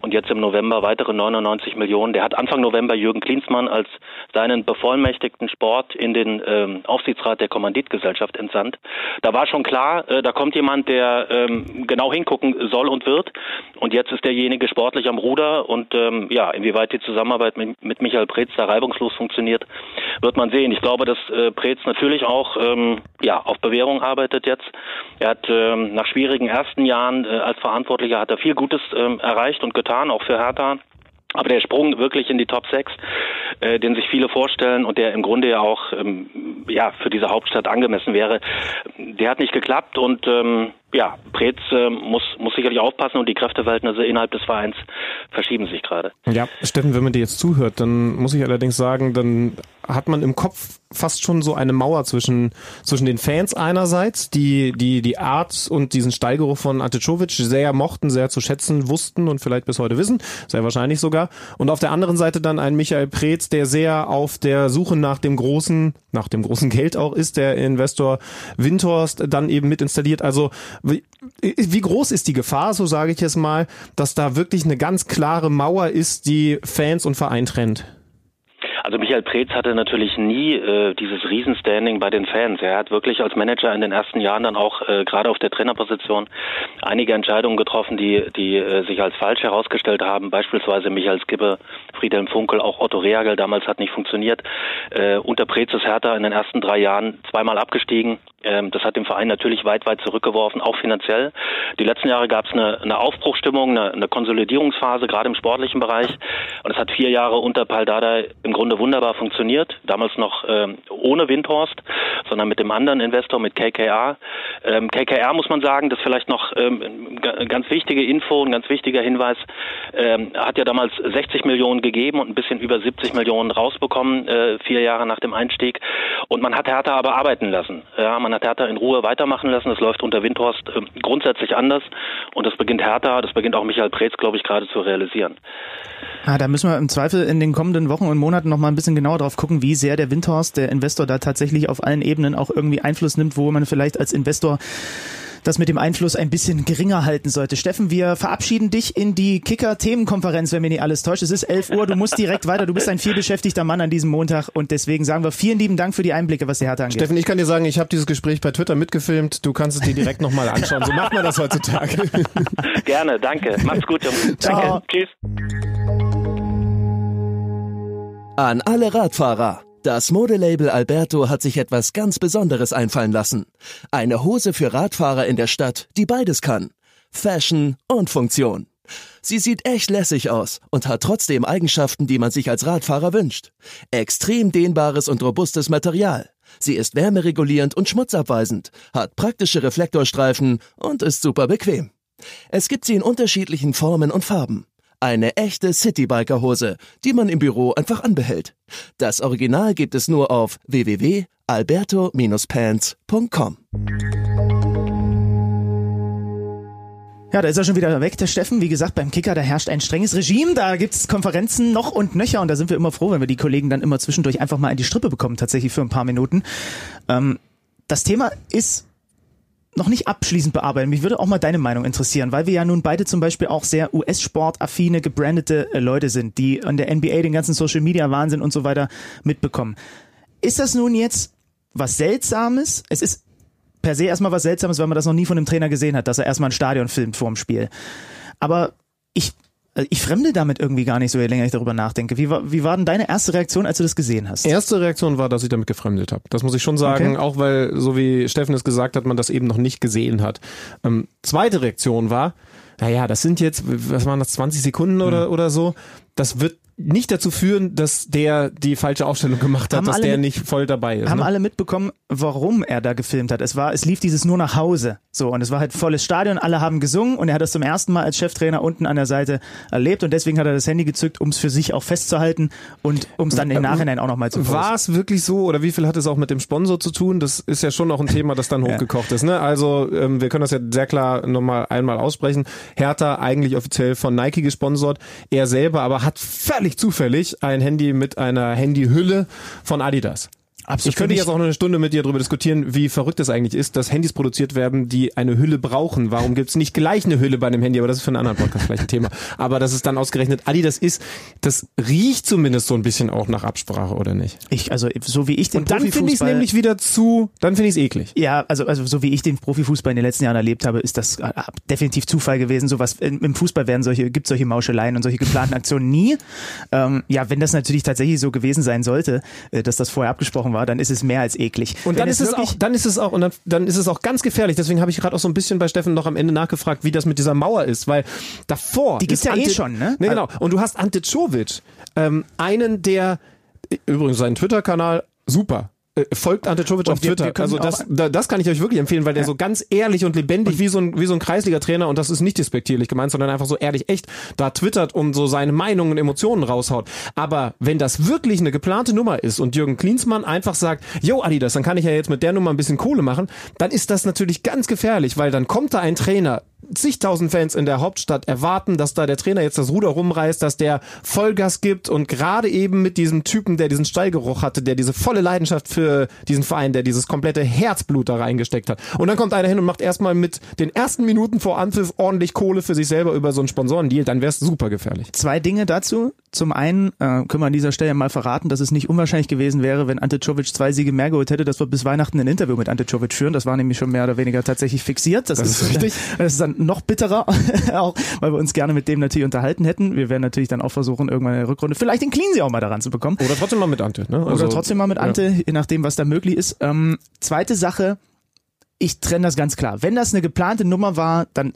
und jetzt im November weitere 99 Millionen. Der hat Anfang November Jürgen Klinsmann als seinen bevollmächtigten Sport in den ähm, Aufsichtsrat der Kommanditgesellschaft entsandt. Da war schon klar, äh, da kommt jemand, der ähm, genau hingucken soll und wird. Und jetzt ist derjenige sportlich am Ruder und ähm, ja, inwieweit die Zusammenarbeit mit, mit Michael Preetz da reibungslos funktioniert, wird man sehen. Ich glaube, dass äh, Preetz natürlich auch ähm, ja auf Bewährung arbeitet jetzt. Er hat ähm, nach schwierigen ersten Jahren äh, als Verantwortlicher hat er viel Gutes ähm, erreicht und getan, auch für Hertha. Aber der Sprung wirklich in die Top 6, äh, den sich viele vorstellen und der im Grunde ja auch ähm, ja für diese Hauptstadt angemessen wäre, der hat nicht geklappt und ähm, ja, Preetz äh, muss, muss sicherlich aufpassen und die Kräfteverhältnisse innerhalb des Vereins verschieben sich gerade. Ja, Steffen, wenn man dir jetzt zuhört, dann muss ich allerdings sagen, dann hat man im Kopf fast schon so eine Mauer zwischen, zwischen den Fans einerseits, die, die, die Art und diesen Steigeruch von Aticovic sehr mochten, sehr zu schätzen wussten und vielleicht bis heute wissen, sehr wahrscheinlich sogar. Und auf der anderen Seite dann ein Michael Preetz, der sehr auf der Suche nach dem großen, nach dem großen Geld auch ist, der Investor Windhorst dann eben mit installiert. Also wie, wie groß ist die Gefahr, so sage ich es mal, dass da wirklich eine ganz klare Mauer ist, die Fans und Verein trennt? Also Michael Preetz hatte natürlich nie äh, dieses Riesenstanding bei den Fans. Er hat wirklich als Manager in den ersten Jahren dann auch äh, gerade auf der Trainerposition einige Entscheidungen getroffen, die, die äh, sich als falsch herausgestellt haben. Beispielsweise Michael Skibbe, Friedhelm Funkel, auch Otto Reagel damals hat nicht funktioniert. Äh, unter Preetz ist Hertha in den ersten drei Jahren zweimal abgestiegen. Ähm, das hat den Verein natürlich weit, weit zurückgeworfen, auch finanziell. Die letzten Jahre gab es eine, eine Aufbruchstimmung, eine, eine Konsolidierungsphase, gerade im sportlichen Bereich. Und es hat vier Jahre unter Paldada im Grunde wunderbar funktioniert. Damals noch ähm, ohne Windhorst, sondern mit dem anderen Investor, mit KKR. Ähm, KKR muss man sagen, das ist vielleicht noch ähm, ganz wichtige Info, ein ganz wichtiger Hinweis, ähm, hat ja damals 60 Millionen gegeben und ein bisschen über 70 Millionen rausbekommen, äh, vier Jahre nach dem Einstieg. Und man hat Hertha aber arbeiten lassen. Ja, man hat Hertha in Ruhe weitermachen lassen. Das läuft unter Windhorst äh, grundsätzlich anders. Und das beginnt Hertha, das beginnt auch Michael Preetz, glaube ich, gerade zu realisieren. Ah, da müssen wir im Zweifel in den kommenden Wochen und Monaten noch mal ein bisschen genauer drauf gucken, wie sehr der Windhorst, der Investor, da tatsächlich auf allen Ebenen auch irgendwie Einfluss nimmt, wo man vielleicht als Investor das mit dem Einfluss ein bisschen geringer halten sollte. Steffen, wir verabschieden dich in die Kicker-Themenkonferenz, wenn mir nicht alles täuscht. Es ist 11 Uhr, du musst direkt weiter. Du bist ein vielbeschäftigter Mann an diesem Montag und deswegen sagen wir vielen lieben Dank für die Einblicke, was die Härte angeht. Steffen, ich kann dir sagen, ich habe dieses Gespräch bei Twitter mitgefilmt. Du kannst es dir direkt nochmal anschauen. So macht man das heutzutage. Gerne, danke. Macht's gut, Jungs. Danke. Tschüss. An alle Radfahrer. Das Modelabel Alberto hat sich etwas ganz Besonderes einfallen lassen. Eine Hose für Radfahrer in der Stadt, die beides kann. Fashion und Funktion. Sie sieht echt lässig aus und hat trotzdem Eigenschaften, die man sich als Radfahrer wünscht. Extrem dehnbares und robustes Material. Sie ist wärmeregulierend und schmutzabweisend, hat praktische Reflektorstreifen und ist super bequem. Es gibt sie in unterschiedlichen Formen und Farben. Eine echte Citybiker-Hose, die man im Büro einfach anbehält. Das Original gibt es nur auf www.alberto-pants.com. Ja, da ist er schon wieder weg, der Steffen. Wie gesagt, beim Kicker, da herrscht ein strenges Regime. Da gibt's Konferenzen noch und nöcher. Und da sind wir immer froh, wenn wir die Kollegen dann immer zwischendurch einfach mal in die Strippe bekommen, tatsächlich für ein paar Minuten. Ähm, das Thema ist noch nicht abschließend bearbeiten. Mich würde auch mal deine Meinung interessieren, weil wir ja nun beide zum Beispiel auch sehr US-Sport-affine, gebrandete äh, Leute sind, die an der NBA den ganzen Social-Media-Wahnsinn und so weiter mitbekommen. Ist das nun jetzt was Seltsames? Es ist per se erstmal was Seltsames, weil man das noch nie von einem Trainer gesehen hat, dass er erstmal ein Stadion filmt vor dem Spiel. Aber ich ich fremde damit irgendwie gar nicht so, je länger ich darüber nachdenke. Wie war, wie war denn deine erste Reaktion, als du das gesehen hast? Erste Reaktion war, dass ich damit gefremdet habe. Das muss ich schon sagen, okay. auch weil, so wie Steffen es gesagt hat, man das eben noch nicht gesehen hat. Ähm, zweite Reaktion war, naja, das sind jetzt, was waren das, 20 Sekunden oder, hm. oder so. Das wird nicht dazu führen, dass der die falsche Aufstellung gemacht hat, haben dass der mit, nicht voll dabei ist. Haben ne? alle mitbekommen, warum er da gefilmt hat. Es war, es lief dieses nur nach Hause. So, und es war halt volles Stadion, alle haben gesungen und er hat das zum ersten Mal als Cheftrainer unten an der Seite erlebt und deswegen hat er das Handy gezückt, um es für sich auch festzuhalten und um es dann im Nachhinein auch nochmal zu posten. War es wirklich so oder wie viel hat es auch mit dem Sponsor zu tun? Das ist ja schon noch ein Thema, das dann hochgekocht ja. ist. Ne? Also ähm, wir können das ja sehr klar nochmal einmal aussprechen. Hertha eigentlich offiziell von Nike gesponsert, er selber aber hat völlig zufällig ein Handy mit einer Handyhülle von Adidas. Absolut. Ich könnte jetzt auch noch eine Stunde mit dir darüber diskutieren, wie verrückt es eigentlich ist, dass Handys produziert werden, die eine Hülle brauchen. Warum gibt's nicht gleich eine Hülle bei einem Handy? Aber das ist für einen anderen Podcast vielleicht ein Thema. Aber dass es dann ausgerechnet Adidas ist, das riecht zumindest so ein bisschen auch nach Absprache, oder nicht? Ich, also so wie ich den Und dann finde ich es nämlich wieder zu, dann finde ich es eklig. Ja, also, also so wie ich den Profifußball in den letzten Jahren erlebt habe, ist das äh, definitiv Zufall gewesen. Sowas im im Fußball werden solche, gibt solche Mauscheleien und solche geplanten Aktionen nie. Ähm, ja, wenn das natürlich tatsächlich so gewesen sein sollte, äh, dass das vorher abgesprochen war, dann ist es mehr als eklig. Und Wenn dann ist es auch, dann ist es auch, und dann, dann ist es auch ganz gefährlich. Deswegen habe ich gerade auch so ein bisschen bei Steffen noch am Ende nachgefragt, wie das mit dieser Mauer ist, weil davor. Die gibt's ist ja eh Ante- schon, ne? Ne, genau. Und du hast Ante Czovic, ähm, einen der, übrigens seinen Twitter-Kanal, super. Äh, Folgt Ante Czovic Und auf wir- Twitter. wir Also das, da, das kann ich euch wirklich empfehlen, weil der so ganz ehrlich und lebendig wie so ein, wie so ein Kreisliga-Trainer, und das ist nicht despektierlich gemeint, sondern einfach so ehrlich echt, da twittert und so seine Meinungen und Emotionen raushaut. Aber wenn das wirklich eine geplante Nummer ist und Jürgen Klinsmann einfach sagt, yo Adidas, dann kann ich ja jetzt mit der Nummer ein bisschen Kohle machen, dann ist das natürlich ganz gefährlich, weil dann kommt da ein Trainer, zigtausend Fans in der Hauptstadt erwarten, dass da der Trainer jetzt das Ruder rumreißt, dass der Vollgas gibt und gerade eben mit diesem Typen, der diesen Stallgeruch hatte, der diese volle Leidenschaft für diesen Verein, der dieses komplette Herzblut da reingesteckt hat. Und dann kommt einer hin und macht erstmal mit den ersten Minuten vor Anpfiff ordentlich Kohle für sich selber über so einen Sponsorendeal, dann wäre es super gefährlich. Zwei Dinge dazu. Zum einen äh, können wir an dieser Stelle mal verraten, dass es nicht unwahrscheinlich gewesen wäre, wenn Ante Czovic zwei Siege mehr geholt hätte, dass wir bis Weihnachten ein Interview mit Ante Czovic führen. Das war nämlich schon mehr oder weniger tatsächlich fixiert. Das, ist richtig. Das ist dann noch bitterer, auch weil wir uns gerne mit dem natürlich unterhalten hätten. Wir werden natürlich dann auch versuchen, irgendwann in der Rückrunde vielleicht den Cleansey auch mal daran zu bekommen. Oder trotzdem mal mit Ante. Ne? Also, Oder trotzdem mal mit Ante, je nachdem, was da möglich ist. Ähm, zweite Sache, ich trenne das ganz klar. Wenn das eine geplante Nummer war, dann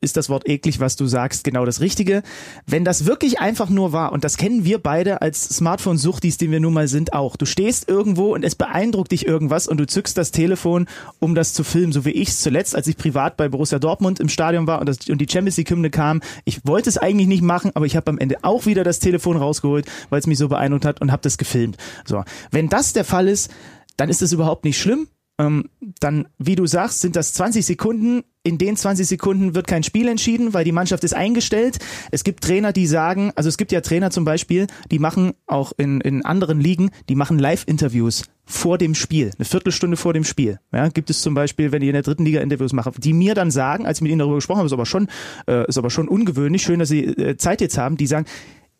ist das Wort eklig, was du sagst, genau das Richtige. Wenn das wirklich einfach nur war, und das kennen wir beide als Smartphone-Suchtis, die wir nun mal sind, auch. Du stehst irgendwo und es beeindruckt dich irgendwas und du zückst das Telefon, um das zu filmen, so wie ich es zuletzt, als ich privat bei Borussia Dortmund im Stadion war und, das, und die Champions League-Hymne kam. Ich wollte es eigentlich nicht machen, aber ich habe am Ende auch wieder das Telefon rausgeholt, weil es mich so beeindruckt hat und habe das gefilmt. So, wenn das der Fall ist, dann ist es überhaupt nicht schlimm. Ähm, dann, wie du sagst, sind das 20 Sekunden. In den 20 Sekunden wird kein Spiel entschieden, weil die Mannschaft ist eingestellt. Es gibt Trainer, die sagen, also es gibt ja Trainer zum Beispiel, die machen auch in, in anderen Ligen, die machen Live-Interviews vor dem Spiel, eine Viertelstunde vor dem Spiel. Ja, gibt es zum Beispiel, wenn ich in der dritten Liga Interviews mache, die mir dann sagen, als ich mit ihnen darüber gesprochen habe, ist aber schon, äh, ist aber schon ungewöhnlich, schön, dass sie äh, Zeit jetzt haben, die sagen,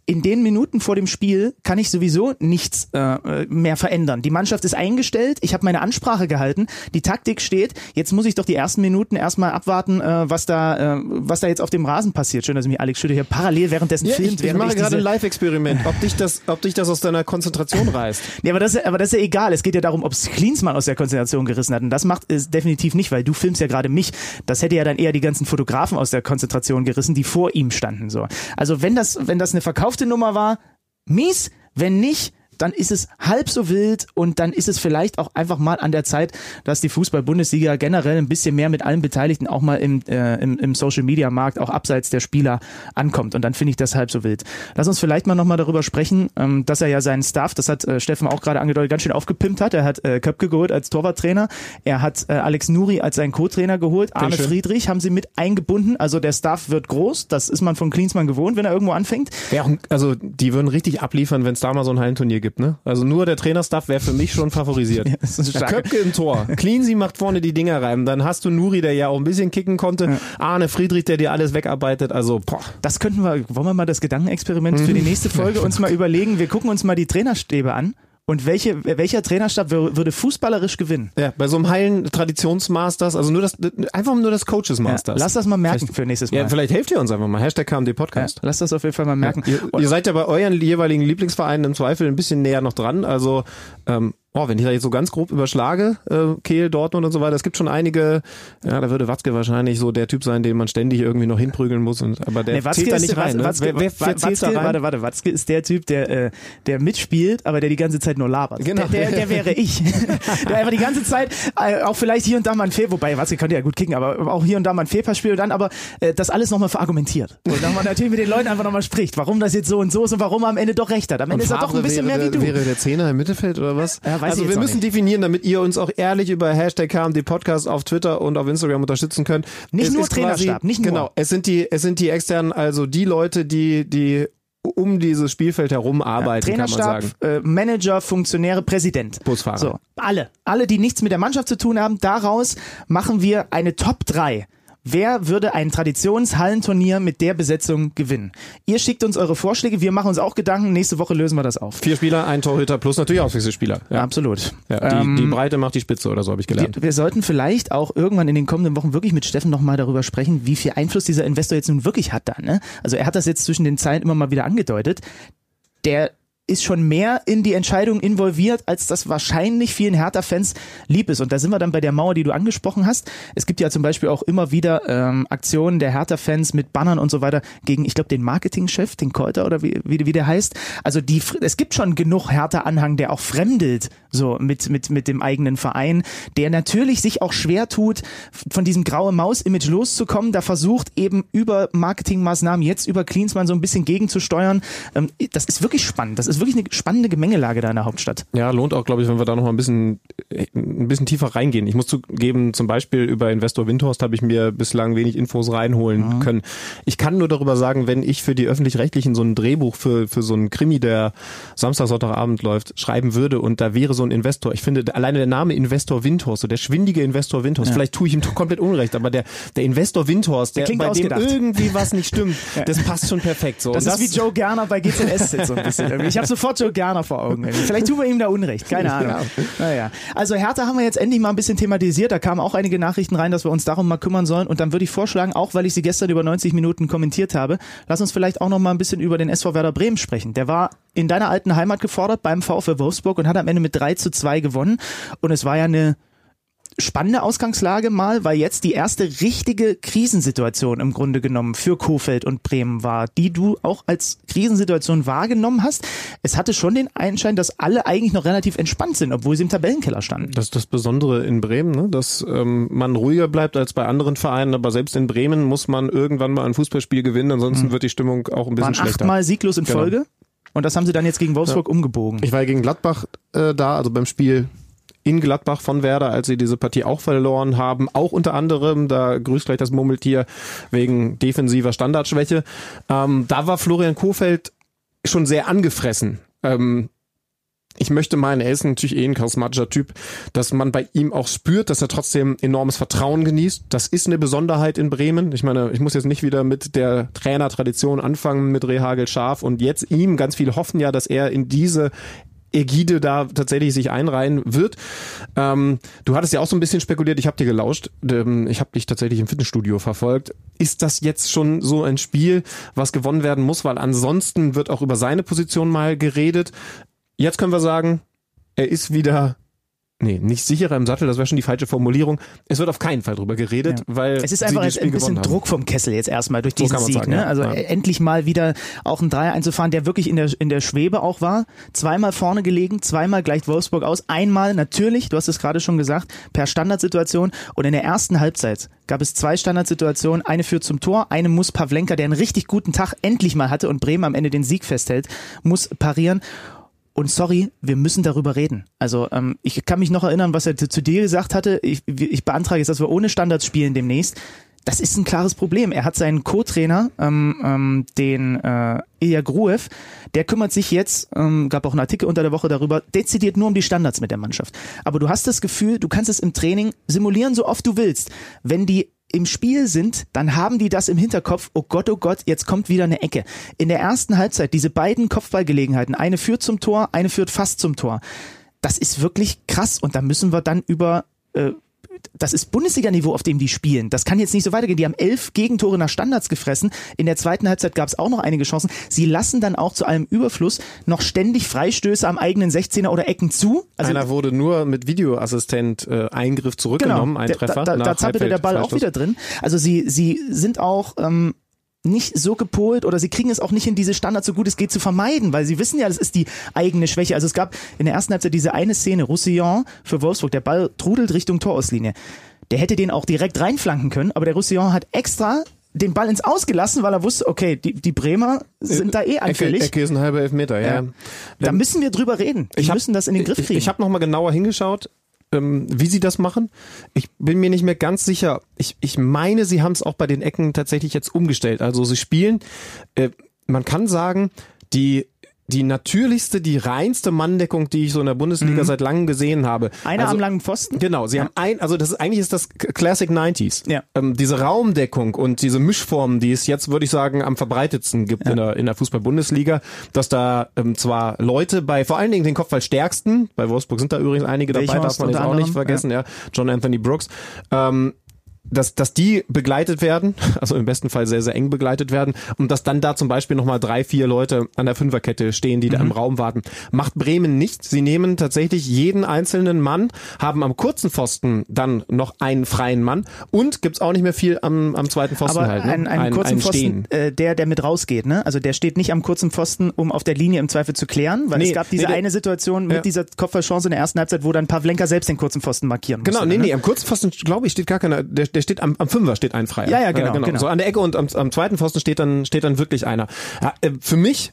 in den Minuten vor dem Spiel kann ich sowieso nichts äh, mehr verändern. Die Mannschaft ist eingestellt, ich habe meine Ansprache gehalten, die Taktik steht. Jetzt muss ich doch die ersten Minuten erstmal abwarten, äh, was da äh, was da jetzt auf dem Rasen passiert. Schön, dass mich Alex Schütte hier parallel währenddessen Ja, filmt. ich, ich mache gerade diese- ein Live-Experiment, ob dich das, ob dich das aus deiner Konzentration reißt. Ja, aber das, ist- aber das ist ja egal. Es geht ja darum, ob es Klinsmann aus der Konzentration gerissen hat. Und das macht es definitiv nicht, weil du filmst ja gerade mich. Das hätte ja dann eher die ganzen Fotografen aus der Konzentration gerissen, die vor ihm standen. So. Also wenn das, wenn das eine verkaufte Nummer war, mies. Wenn nicht, dann ist es halb so wild und dann ist es vielleicht auch einfach mal an der Zeit, dass die Fußball-Bundesliga generell ein bisschen mehr mit allen Beteiligten auch mal im, äh, im, im Social-Media-Markt, auch abseits der Spieler ankommt. Und dann finde ich das halb so wild. Lass uns vielleicht mal nochmal darüber sprechen, ähm, dass er ja seinen Staff, das hat äh, Steffen auch gerade angedeutet, ganz schön aufgepimpt hat. Er hat äh, Köpke geholt als Torwarttrainer. Er hat äh, Alex Nuri als seinen Co-Trainer geholt. Arne. Friedrich haben sie mit eingebunden. Also der Staff wird groß. Das ist man von Klinsmann gewohnt, wenn er irgendwo anfängt. Ein- also die würden richtig abliefern, wenn es da mal so ein Hallenturnier gibt, ne? Also nur der Trainerstaff wäre für mich schon favorisiert. das ist Der stark. Köpke im Tor. Cleansy macht vorne die Dinger rein. Dann hast du Nuri, der ja auch ein bisschen kicken konnte. Arne Friedrich, der dir alles wegarbeitet. Also, boah. Das könnten wir, wollen wir mal das Gedankenexperiment für die Mhm. nächste Folge uns mal überlegen. Wir gucken uns mal die Trainerstäbe an. Und welche, welcher Trainerstab wür- würde fußballerisch gewinnen? Ja, bei so einem heilen Traditionsmasters, also nur das, einfach nur das Coaches Ja, Masters. lass das mal merken Vielleicht- für nächstes Mal. ja, vielleicht helft ihr uns einfach mal. Hashtag KMD Ja, Podcast. lass das auf jeden Fall mal merken. Ihr, ihr seid ja bei euren jeweiligen Lieblingsvereinen im Zweifel ein bisschen näher noch dran. Also, ähm, oh, wenn ich da jetzt so ganz grob überschlage, äh, Kehl, Dortmund und so weiter, es gibt schon einige, ja, da würde Watzke wahrscheinlich so der Typ sein, den man ständig irgendwie noch hinprügeln muss. Und, aber der Nee, Watzke zählt da nicht rein. Ne? Watzke, wer, wer, wer zählt da Watzke, rein? warte, warte, Watzke ist der Typ, der, äh, der mitspielt, aber der die ganze Zeit nur labert. Genau. Der, der, der wäre ich. der einfach die ganze Zeit, äh, auch vielleicht hier und da mal ein Fehl, wobei Watzke könnte ja gut kicken, aber auch hier und da mal ein Fehlpass spielt und dann aber äh, das alles nochmal verargumentiert. Und dann man natürlich mit den Leuten einfach nochmal spricht, warum das jetzt so und so ist und warum er am Ende doch recht hat. Am Ende ist er doch ein bisschen wäre mehr wie du. Wäre der Zehner im Mittelfeld oder was? Ja, weiß also wir müssen nicht. definieren, damit ihr uns auch ehrlich über Hashtag KMD Podcast auf Twitter und auf Instagram unterstützen könnt. Nicht Es nur ist quasi- Trainerstab, nicht nur. Genau, es sind die, es sind die externen, also die Leute, die, die um dieses Spielfeld herum arbeiten, kann man Trainerstab, sagen. äh, Manager, Funktionäre, Präsident. Busfahrer. So, alle. Alle, die nichts mit der Mannschaft zu tun haben, daraus machen wir eine Top 3. Wer würde ein Traditionshallenturnier mit der Besetzung gewinnen? Ihr schickt uns eure Vorschläge, wir machen uns auch Gedanken, nächste Woche lösen wir das auf. Vier Spieler, ein Torhüter plus natürlich Auswechselspieler. Ja, Ja. absolut. Ja, die, Ähm, die Breite macht die Spitze oder so habe ich gelernt. wir, wir sollten vielleicht auch irgendwann in den kommenden Wochen wirklich mit Steffen nochmal darüber sprechen, wie viel Einfluss dieser Investor jetzt nun wirklich hat da. Ne? Also er hat das jetzt zwischen den Zeilen immer mal wieder angedeutet. Der ist schon mehr in die Entscheidung involviert, als das wahrscheinlich vielen Hertha-Fans lieb ist. Und da sind wir dann bei der Mauer, die du angesprochen hast. Es gibt ja zum Beispiel auch immer wieder ähm, Aktionen der Hertha-Fans mit Bannern und so weiter gegen, ich glaube, den Marketingchef, den Keuter oder wie, wie, wie der heißt. Also die, es gibt schon genug Hertha-Anhang, der auch fremdelt so mit, mit, mit dem eigenen Verein, der natürlich sich auch schwer tut, von diesem graue Maus-Image loszukommen. Da versucht eben über Marketingmaßnahmen jetzt über Klinsmann so ein bisschen gegenzusteuern. Ähm, das ist wirklich spannend. Das ist wirklich eine spannende Gemengelage da in der Hauptstadt. Ja, lohnt auch, glaube ich, wenn wir da noch mal ein bisschen, äh, ein bisschen tiefer reingehen. Ich muss zugeben, zum Beispiel über Investor Windhorst habe ich mir bislang wenig Infos reinholen können. Ich kann nur darüber sagen, wenn ich für die Öffentlich-Rechtlichen so ein Drehbuch für, für so einen Krimi, der Samstag, Sonntagabend läuft, schreiben würde und da wäre so ein Investor, ich finde alleine der Name Investor Windhorst, so der schwindige Investor Windhorst, vielleicht tue ich ihm komplett unrecht, aber der, der Investor Windhorst, der, klingt bei dem ausgedacht. irgendwie was nicht stimmt, das passt schon perfekt. So. Das, Und ist wie Joe Gerner bei GZS jetzt so ein bisschen. Ich habe sofort Joe Gerner vor Augen. Vielleicht tun wir ihm da Unrecht, keine Ahnung. Naja. Also Hertha haben wir jetzt endlich mal ein bisschen thematisiert. Da kamen auch einige Nachrichten rein, dass wir uns darum mal kümmern sollen. Und dann würde ich vorschlagen, auch weil ich sie gestern über 90 Minuten kommentiert habe, lass uns vielleicht auch noch mal ein bisschen über den SV Werder Bremen sprechen. Der war in deiner alten Heimat gefordert beim VfL Wolfsburg und hat am Ende mit 3 zu 2 gewonnen. Und es war ja eine spannende Ausgangslage mal, weil jetzt die erste richtige Krisensituation im Grunde genommen für Kofeld und Bremen war, die du auch als Krisensituation wahrgenommen hast. Es hatte schon den Einschein, dass alle eigentlich noch relativ entspannt sind, obwohl sie im Tabellenkeller standen. Das ist das Besondere in Bremen, ne? dass ähm, man ruhiger bleibt als bei anderen Vereinen, aber selbst in Bremen muss man irgendwann mal ein Fußballspiel gewinnen, ansonsten wird die Stimmung auch ein bisschen Waren schlechter. achtmal sieglos in Genau. Folge und das haben sie dann jetzt gegen Wolfsburg umgebogen. Ich war ja gegen Gladbach äh, da, also beim Spiel in Gladbach von Werder, als sie diese Partie auch verloren haben, auch unter anderem, da grüßt gleich das Murmeltier, wegen defensiver Standardschwäche. Ähm, da war Florian Kofeld schon sehr angefressen. Ähm, ich möchte meinen, er ist natürlich eh ein charismatischer Typ, dass man bei ihm auch spürt, dass er trotzdem enormes Vertrauen genießt. Das ist eine Besonderheit in Bremen. Ich meine, ich muss jetzt nicht wieder mit der Trainertradition anfangen, mit Rehagel Scharf und jetzt ihm. Ganz viele hoffen ja, dass er in diese Ägide da tatsächlich sich einreihen wird. Ähm, du hattest ja auch so ein bisschen spekuliert, ich habe dir gelauscht, ähm, ich habe dich tatsächlich im Fitnessstudio verfolgt. Ist das jetzt schon so ein Spiel, was gewonnen werden muss? Weil ansonsten wird auch über seine Position mal geredet. Jetzt können wir sagen, er ist wieder, nee, nicht sicherer im Sattel, das wäre schon die falsche Formulierung. Es wird auf keinen Fall drüber geredet, Ja. weil Es ist einfach Spiel ein bisschen. Druck vom Kessel jetzt erstmal durch So diesen man Sieg. sagen, ne? ja. Also Ja. endlich mal wieder auch ein Dreier einzufahren, der wirklich in der, in der Schwebe auch war. Zweimal vorne gelegen, zweimal gleicht Wolfsburg aus. Einmal natürlich, du hast es gerade schon gesagt, per Standardsituation. Und in der ersten Halbzeit gab es zwei Standardsituationen. Eine führt zum Tor, eine muss Pavlenka, der einen richtig guten Tag endlich mal hatte und Bremen am Ende den Sieg festhält, muss parieren. Und sorry, wir müssen darüber reden. Also ähm, ich kann mich noch erinnern, was er zu, dir gesagt hatte. Ich, ich beantrage jetzt, dass wir ohne Standards spielen demnächst. Das ist ein klares Problem. Er hat seinen Co-Trainer, ähm, ähm, den äh, Ilya Gruev, der kümmert sich jetzt, ähm, gab auch einen Artikel unter der Woche darüber, dezidiert nur um die Standards mit der Mannschaft. Aber du hast das Gefühl, du kannst es im Training simulieren, so oft du willst. Wenn die im Spiel sind, dann haben die das im Hinterkopf, oh Gott, oh Gott, jetzt kommt wieder eine Ecke. In der ersten Halbzeit, diese beiden Kopfballgelegenheiten, eine führt zum Tor, eine führt fast zum Tor. Das ist wirklich krass und da müssen wir dann über äh, das ist Bundesliga-Niveau, auf dem die spielen. Das kann jetzt nicht so weitergehen. Die haben elf Gegentore nach Standards gefressen. In der zweiten Halbzeit gab es auch noch einige Chancen. Sie lassen dann auch zu allem Überfluss noch ständig Freistöße am eigenen 16er oder Ecken zu. Also Einer wurde nur mit Videoassistent äh, Eingriff zurückgenommen, ein der- Treffer. Da, da, da zappelte der Ball auch wieder drin. Also sie, sie sind auch ähm, nicht so gepolt oder sie kriegen es auch nicht hin, diese Standards so gut es geht zu vermeiden, weil sie wissen ja, das ist die eigene Schwäche. Also es gab in der ersten Halbzeit diese eine Szene, Roussillon für Wolfsburg, der Ball trudelt Richtung Torauslinie. Der hätte den auch direkt reinflanken können, aber der Roussillon hat extra den Ball ins Ausgelassen, weil er wusste, okay, die, die Bremer sind da eh Ecke, anfällig. Ecke ist ein halber Elfmeter, ja. Ja. Da müssen wir drüber reden. Ich hab- müssen das in den Griff Ich, kriegen. ich habe nochmal genauer hingeschaut, ähm, wie sie das machen. Ich bin mir nicht mehr ganz sicher. Ich, ich meine, sie haben es auch bei den Ecken tatsächlich jetzt umgestellt. Also sie spielen, äh, man kann sagen, die die natürlichste, die reinste Manndeckung, die ich so in der Bundesliga seit langem gesehen habe. Einer also, am langen Pfosten. Genau, sie haben ein, also das ist eigentlich ist das Classic 90s. Ja. Ähm, diese Raumdeckung und diese Mischformen, die es jetzt, würde ich sagen, am verbreitetsten gibt in der, in der Fußball-Bundesliga, dass da ähm, zwar Leute bei vor allen Dingen den Kopfballstärksten, bei Wolfsburg sind da übrigens einige dabei, darf man jetzt auch nicht anderem, vergessen, ja. John Anthony Brooks, ähm, dass, dass die begleitet werden, also im besten Fall sehr, sehr eng begleitet werden und dass dann da zum Beispiel nochmal drei, vier Leute an der Fünferkette stehen, die da im Raum warten. Macht Bremen nicht. Sie nehmen tatsächlich jeden einzelnen Mann, haben am kurzen Pfosten dann noch einen freien Mann und gibt's auch nicht mehr viel am, am zweiten Pfosten Aber halt. Ne? einen, einen Ein- kurzen einen Pfosten, äh, der, der mit rausgeht, ne? Also der steht nicht am kurzen Pfosten, um auf der Linie im Zweifel zu klären, weil Nee, es gab diese nee, der- eine Situation mit Ja. dieser Kopfballchance in der ersten Halbzeit, wo dann Pavlenka selbst den kurzen Pfosten markieren musste. Genau, nee, ne? nee, am kurzen Pfosten, glaube ich, steht gar keiner, der, der steht am, am Fünfer steht ein Freier. Ja, ja, genau, Äh, genau. So an der Ecke und am, am zweiten Pfosten steht dann, steht dann wirklich einer. Ja, äh, für mich,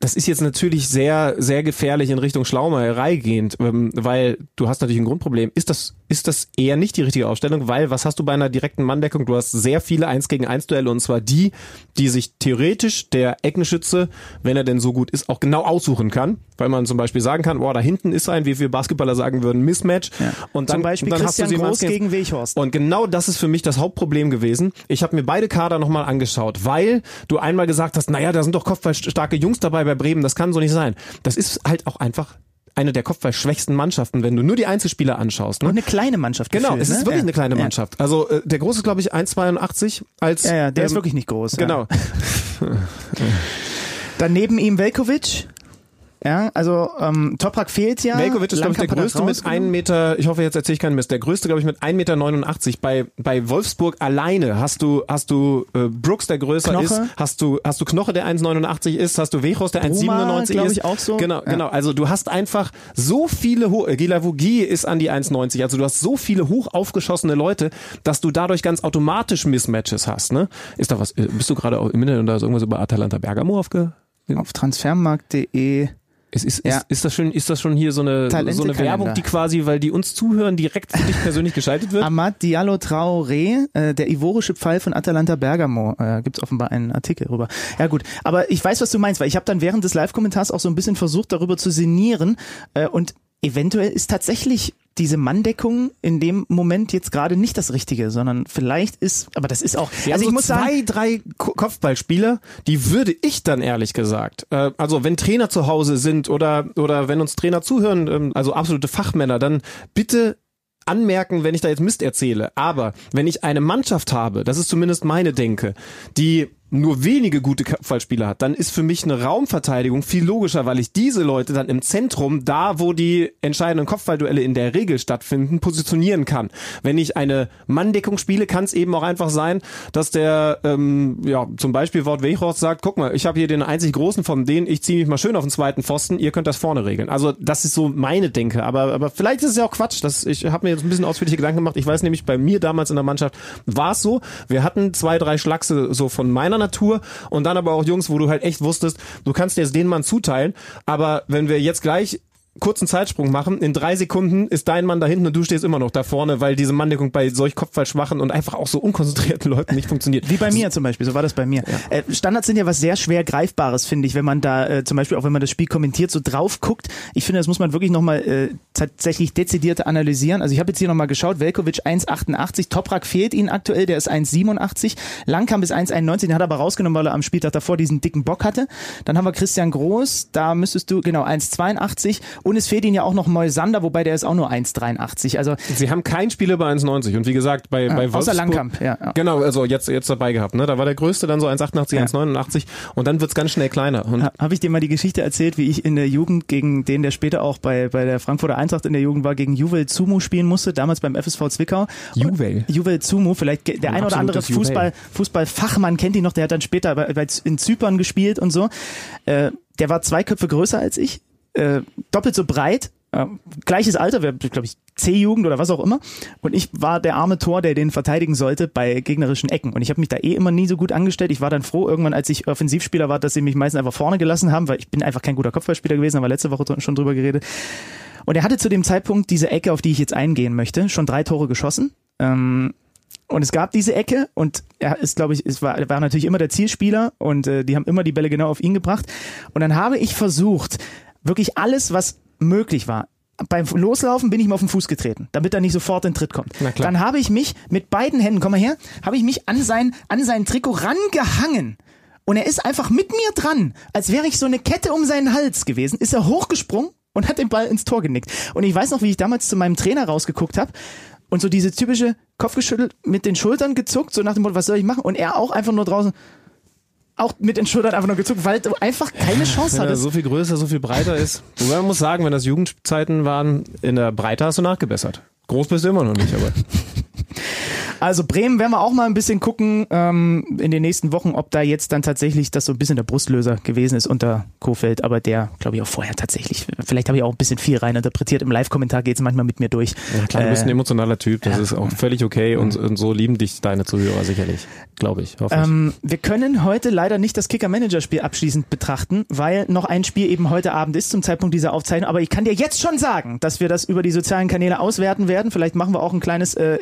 das ist jetzt natürlich sehr, sehr gefährlich in Richtung Schlaumeierei gehend, ähm, weil du hast natürlich ein Grundproblem. Ist das, ist das eher nicht die richtige Aufstellung? Weil, was hast du bei einer direkten Manndeckung? Du hast sehr viele 1 gegen 1 Duelle und zwar die, die sich theoretisch der Eckenschütze, wenn er denn so gut ist, auch genau aussuchen kann. Weil man zum Beispiel sagen kann, boah, da hinten ist ein, wie wir Basketballer sagen würden, Mismatch. Ja. Und dann, Zum Beispiel dann Christian hast du sie Groß gegen Weghorst. und genau das ist für mich das Hauptproblem gewesen. Ich habe mir beide Kader nochmal angeschaut, weil du einmal gesagt hast, naja, da sind doch kopfballstarke Jungs dabei bei Bremen, das kann so nicht sein. Das ist halt auch einfach eine der kopfballschwächsten Mannschaften, wenn du nur die Einzelspieler anschaust. Und Ne? eine kleine Mannschaft. Genau, gefühlt, es ist ne? wirklich ja. eine kleine Ja. Mannschaft. Also äh, der große ist, glaube ich, 1,82 als Ja, ja, der ist ähm, wirklich nicht groß. Genau. Dann neben ihm Velkovic. Ja, also ähm, Toprak fehlt ja. Velkovic ist, glaube ich, der er größte mit rausgenommen. einem Meter, ich hoffe, jetzt erzähle ich keinen Mist, der größte, glaube ich, mit 1,89 Meter. Bei, bei Wolfsburg alleine hast du, hast du äh, Brooks, der größer Knoche. ist, hast du, hast du Knoche, der 1,89 ist, hast du Wechos, der Bruma, 1,97 glaub ist. ich, auch so. Genau, Ja. genau. Also du hast einfach so viele, Ho- äh, Gilavogi ist an die 1,90, also du hast so viele hoch aufgeschossene Leute, dass du dadurch ganz automatisch Mismatches hast, ne? Ist da was, äh, bist du gerade auch im Internet und da ist irgendwas über Atalanta Bergamo aufge... Auf transfermarkt.de. Ist, ist, Ja. ist, ist, das schon, ist das schon hier so eine, so eine. Werbung, die quasi, weil die uns zuhören, direkt für dich persönlich geschaltet wird? Amad Diallo Traoré, äh, der ivorische Pfeil von Atalanta Bergamo. Äh, Gibt es offenbar einen Artikel darüber. Ja gut, aber ich weiß, was du meinst, weil ich habe dann während des Live-Kommentars auch so ein bisschen versucht, darüber zu sinnieren. Äh, und eventuell ist tatsächlich diese Manndeckung in dem Moment jetzt gerade nicht das Richtige, sondern vielleicht ist, aber das ist auch, Wir also ich so muss sagen, zwei, drei Ko- Kopfballspieler, die würde ich dann ehrlich gesagt, äh, also wenn Trainer zu Hause sind oder, oder wenn uns Trainer zuhören, ähm, also absolute Fachmänner, dann bitte anmerken, wenn ich da jetzt Mist erzähle. Aber wenn ich eine Mannschaft habe, das ist zumindest meine Denke, die nur wenige gute Kopfballspieler hat, dann ist für mich eine Raumverteidigung viel logischer, weil ich diese Leute dann im Zentrum, da wo die entscheidenden Kopfballduelle in der Regel stattfinden, positionieren kann. Wenn ich eine Manndeckung spiele, kann es eben auch einfach sein, dass der ähm, ja zum Beispiel Wort Weghorst sagt, guck mal, ich habe hier den einzig großen von denen, ich ziehe mich mal schön auf den zweiten Pfosten, ihr könnt das vorne regeln. Also das ist so meine Denke, aber aber vielleicht ist es ja auch Quatsch. Das, ich habe mir jetzt ein bisschen ausführliche Gedanken gemacht. Ich weiß nämlich, bei mir damals in der Mannschaft war es so, wir hatten zwei, drei Schlachse so von meiner Natur und dann aber auch Jungs, wo du halt echt wusstest, du kannst jetzt den Mann zuteilen, aber wenn wir jetzt gleich kurzen Zeitsprung machen. In drei Sekunden ist dein Mann da hinten und du stehst immer noch da vorne, weil diese Manndeckung bei solch kopfballschwachen und einfach auch so unkonzentrierten Leuten nicht funktioniert. Wie bei mir zum Beispiel, so war das bei mir. Äh, Standards sind ja was sehr schwer Greifbares, finde ich, wenn man da äh, zum Beispiel auch wenn man das Spiel kommentiert, so drauf guckt. Ich finde, das muss man wirklich nochmal äh, tatsächlich dezidiert analysieren. Also ich habe jetzt hier nochmal geschaut, Velkovic 1,88, Toprak fehlt ihnen aktuell, der ist 1,87, Langkamp ist 1,91, den hat er aber rausgenommen, weil er am Spieltag davor diesen dicken Bock hatte. Dann haben wir Christian Groß, da müsstest du, genau, 1,82 und es fehlt ihnen ja auch noch Moisander, wobei der ist auch nur 1,83. Also Sie haben keinen Spieler bei 1,90 und wie gesagt, bei, bei außer Wolfsburg, Langkamp, ja, ja. Genau, also jetzt, jetzt dabei gehabt, ne? Da war der größte dann so 1,88, Ja. 1,89 und dann wird's ganz schnell kleiner. Und Ha- Habe ich dir mal die Geschichte erzählt, wie ich in der Jugend gegen den, der später auch bei, bei der Frankfurter Eintracht in der Jugend war, gegen Juvel Zumu spielen musste, damals beim FSV Zwickau. Juvel? Juvel Zumu, vielleicht der Ein ein oder andere Juwel. Fußball, Fußballfachmann kennt ihn noch, der hat dann später bei, bei, in Zypern gespielt und so. Äh, der war zwei Köpfe größer als ich, äh, doppelt so breit, äh, gleiches Alter, wir glaube ich C-Jugend oder was auch immer. Und ich war der arme Tor, der den verteidigen sollte bei gegnerischen Ecken. Und ich habe mich da eh immer nie so gut angestellt. Ich war dann froh, irgendwann, als ich Offensivspieler war, dass sie mich meistens einfach vorne gelassen haben, weil ich bin einfach kein guter Kopfballspieler gewesen, haben wir letzte Woche schon drüber geredet. Und er hatte zu dem Zeitpunkt diese Ecke, auf die ich jetzt eingehen möchte, schon drei Tore geschossen. Ähm, Und es gab diese Ecke und er ist, glaube ich, es war, war natürlich immer der Zielspieler und äh, die haben immer die Bälle genau auf ihn gebracht. Und dann habe ich versucht, wirklich alles, was möglich war. Beim Loslaufen bin ich ihm auf den Fuß getreten, damit er nicht sofort in den Tritt kommt. Na klar. Dann habe ich mich mit beiden Händen, komm mal her, habe ich mich an sein, an sein Trikot rangehangen. Und er ist einfach mit mir dran, als wäre ich so eine Kette um seinen Hals gewesen, ist er hochgesprungen und hat den Ball ins Tor genickt. Und ich weiß noch, wie ich damals zu meinem Trainer rausgeguckt habe und so diese typische Kopf geschüttelt, mit den Schultern gezuckt, so nach dem Motto, was soll ich machen? Und er auch einfach nur draußen, auch mit den Schultern einfach nur gezuckt, weil du einfach keine Chance Wenn er hattest. so viel größer, so viel breiter ist. Wobei man muss sagen, wenn das Jugendzeiten waren, in der Breite hast du nachgebessert. Groß bist du immer noch nicht, aber. Also Bremen werden wir auch mal ein bisschen gucken ähm, in den nächsten Wochen, ob da jetzt dann tatsächlich das so ein bisschen der Brustlöser gewesen ist unter Kofeld, aber der, glaube ich, auch vorher tatsächlich. Vielleicht habe ich auch ein bisschen viel reininterpretiert. Im Live-Kommentar geht es manchmal mit mir durch. Ja, klar, du bist ein Äh, emotionaler Typ, das ist auch völlig okay und, und so lieben dich deine Zuhörer sicherlich. Glaube ich. Ähm, wir können heute leider nicht das Kicker-Manager-Spiel abschließend betrachten, weil noch ein Spiel eben heute Abend ist zum Zeitpunkt dieser Aufzeichnung. Aber ich kann dir jetzt schon sagen, dass wir das über die sozialen Kanäle auswerten werden. Vielleicht machen wir auch ein kleines äh,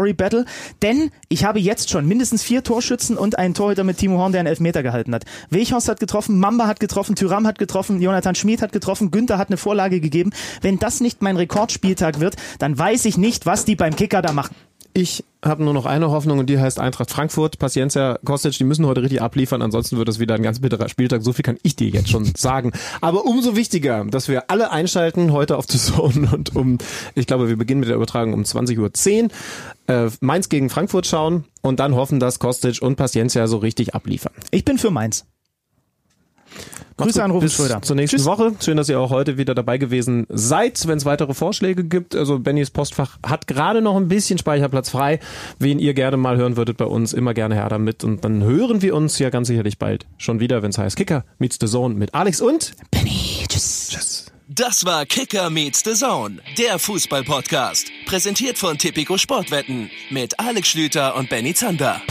Instagram-Story-Battle. Denn ich habe jetzt schon mindestens vier Torschützen und einen Torhüter mit Timo Horn, der einen Elfmeter gehalten hat. Weghorst hat getroffen, Mamba hat getroffen, Tyram hat getroffen, Jonathan Schmid hat getroffen, Günther hat eine Vorlage gegeben. Wenn das nicht mein Rekordspieltag wird, dann weiß ich nicht, was die beim Kicker da machen. Ich habe nur noch eine Hoffnung und die heißt Eintracht Frankfurt. Paciencia, Kostic, die müssen heute richtig abliefern, ansonsten wird es wieder ein ganz bitterer Spieltag. So viel kann ich dir jetzt schon sagen. Aber umso wichtiger, dass wir alle einschalten heute auf The Zone und um, ich glaube, wir beginnen mit der Übertragung um 20.10 Uhr, äh, Mainz gegen Frankfurt schauen und dann hoffen, dass Kostic und Paciencia so richtig abliefern. Ich bin für Mainz. Grüße an gut, Rufus bis Schröder. zur nächsten Tschüss. Woche. Schön, dass ihr auch heute wieder dabei gewesen seid. Wenn es weitere Vorschläge gibt, also Bennys Postfach hat gerade noch ein bisschen Speicherplatz frei. Wen ihr gerne mal hören würdet bei uns, immer gerne her damit. Und dann hören wir uns ja ganz sicherlich bald schon wieder, wenn es heißt Kicker meets the Zone mit Alex und Penny, tschüss. Tschüss. Das war Kicker meets the Zone, der Fußball-Podcast. Präsentiert von Tipico Sportwetten mit Alex Schlüter und Benny Zander.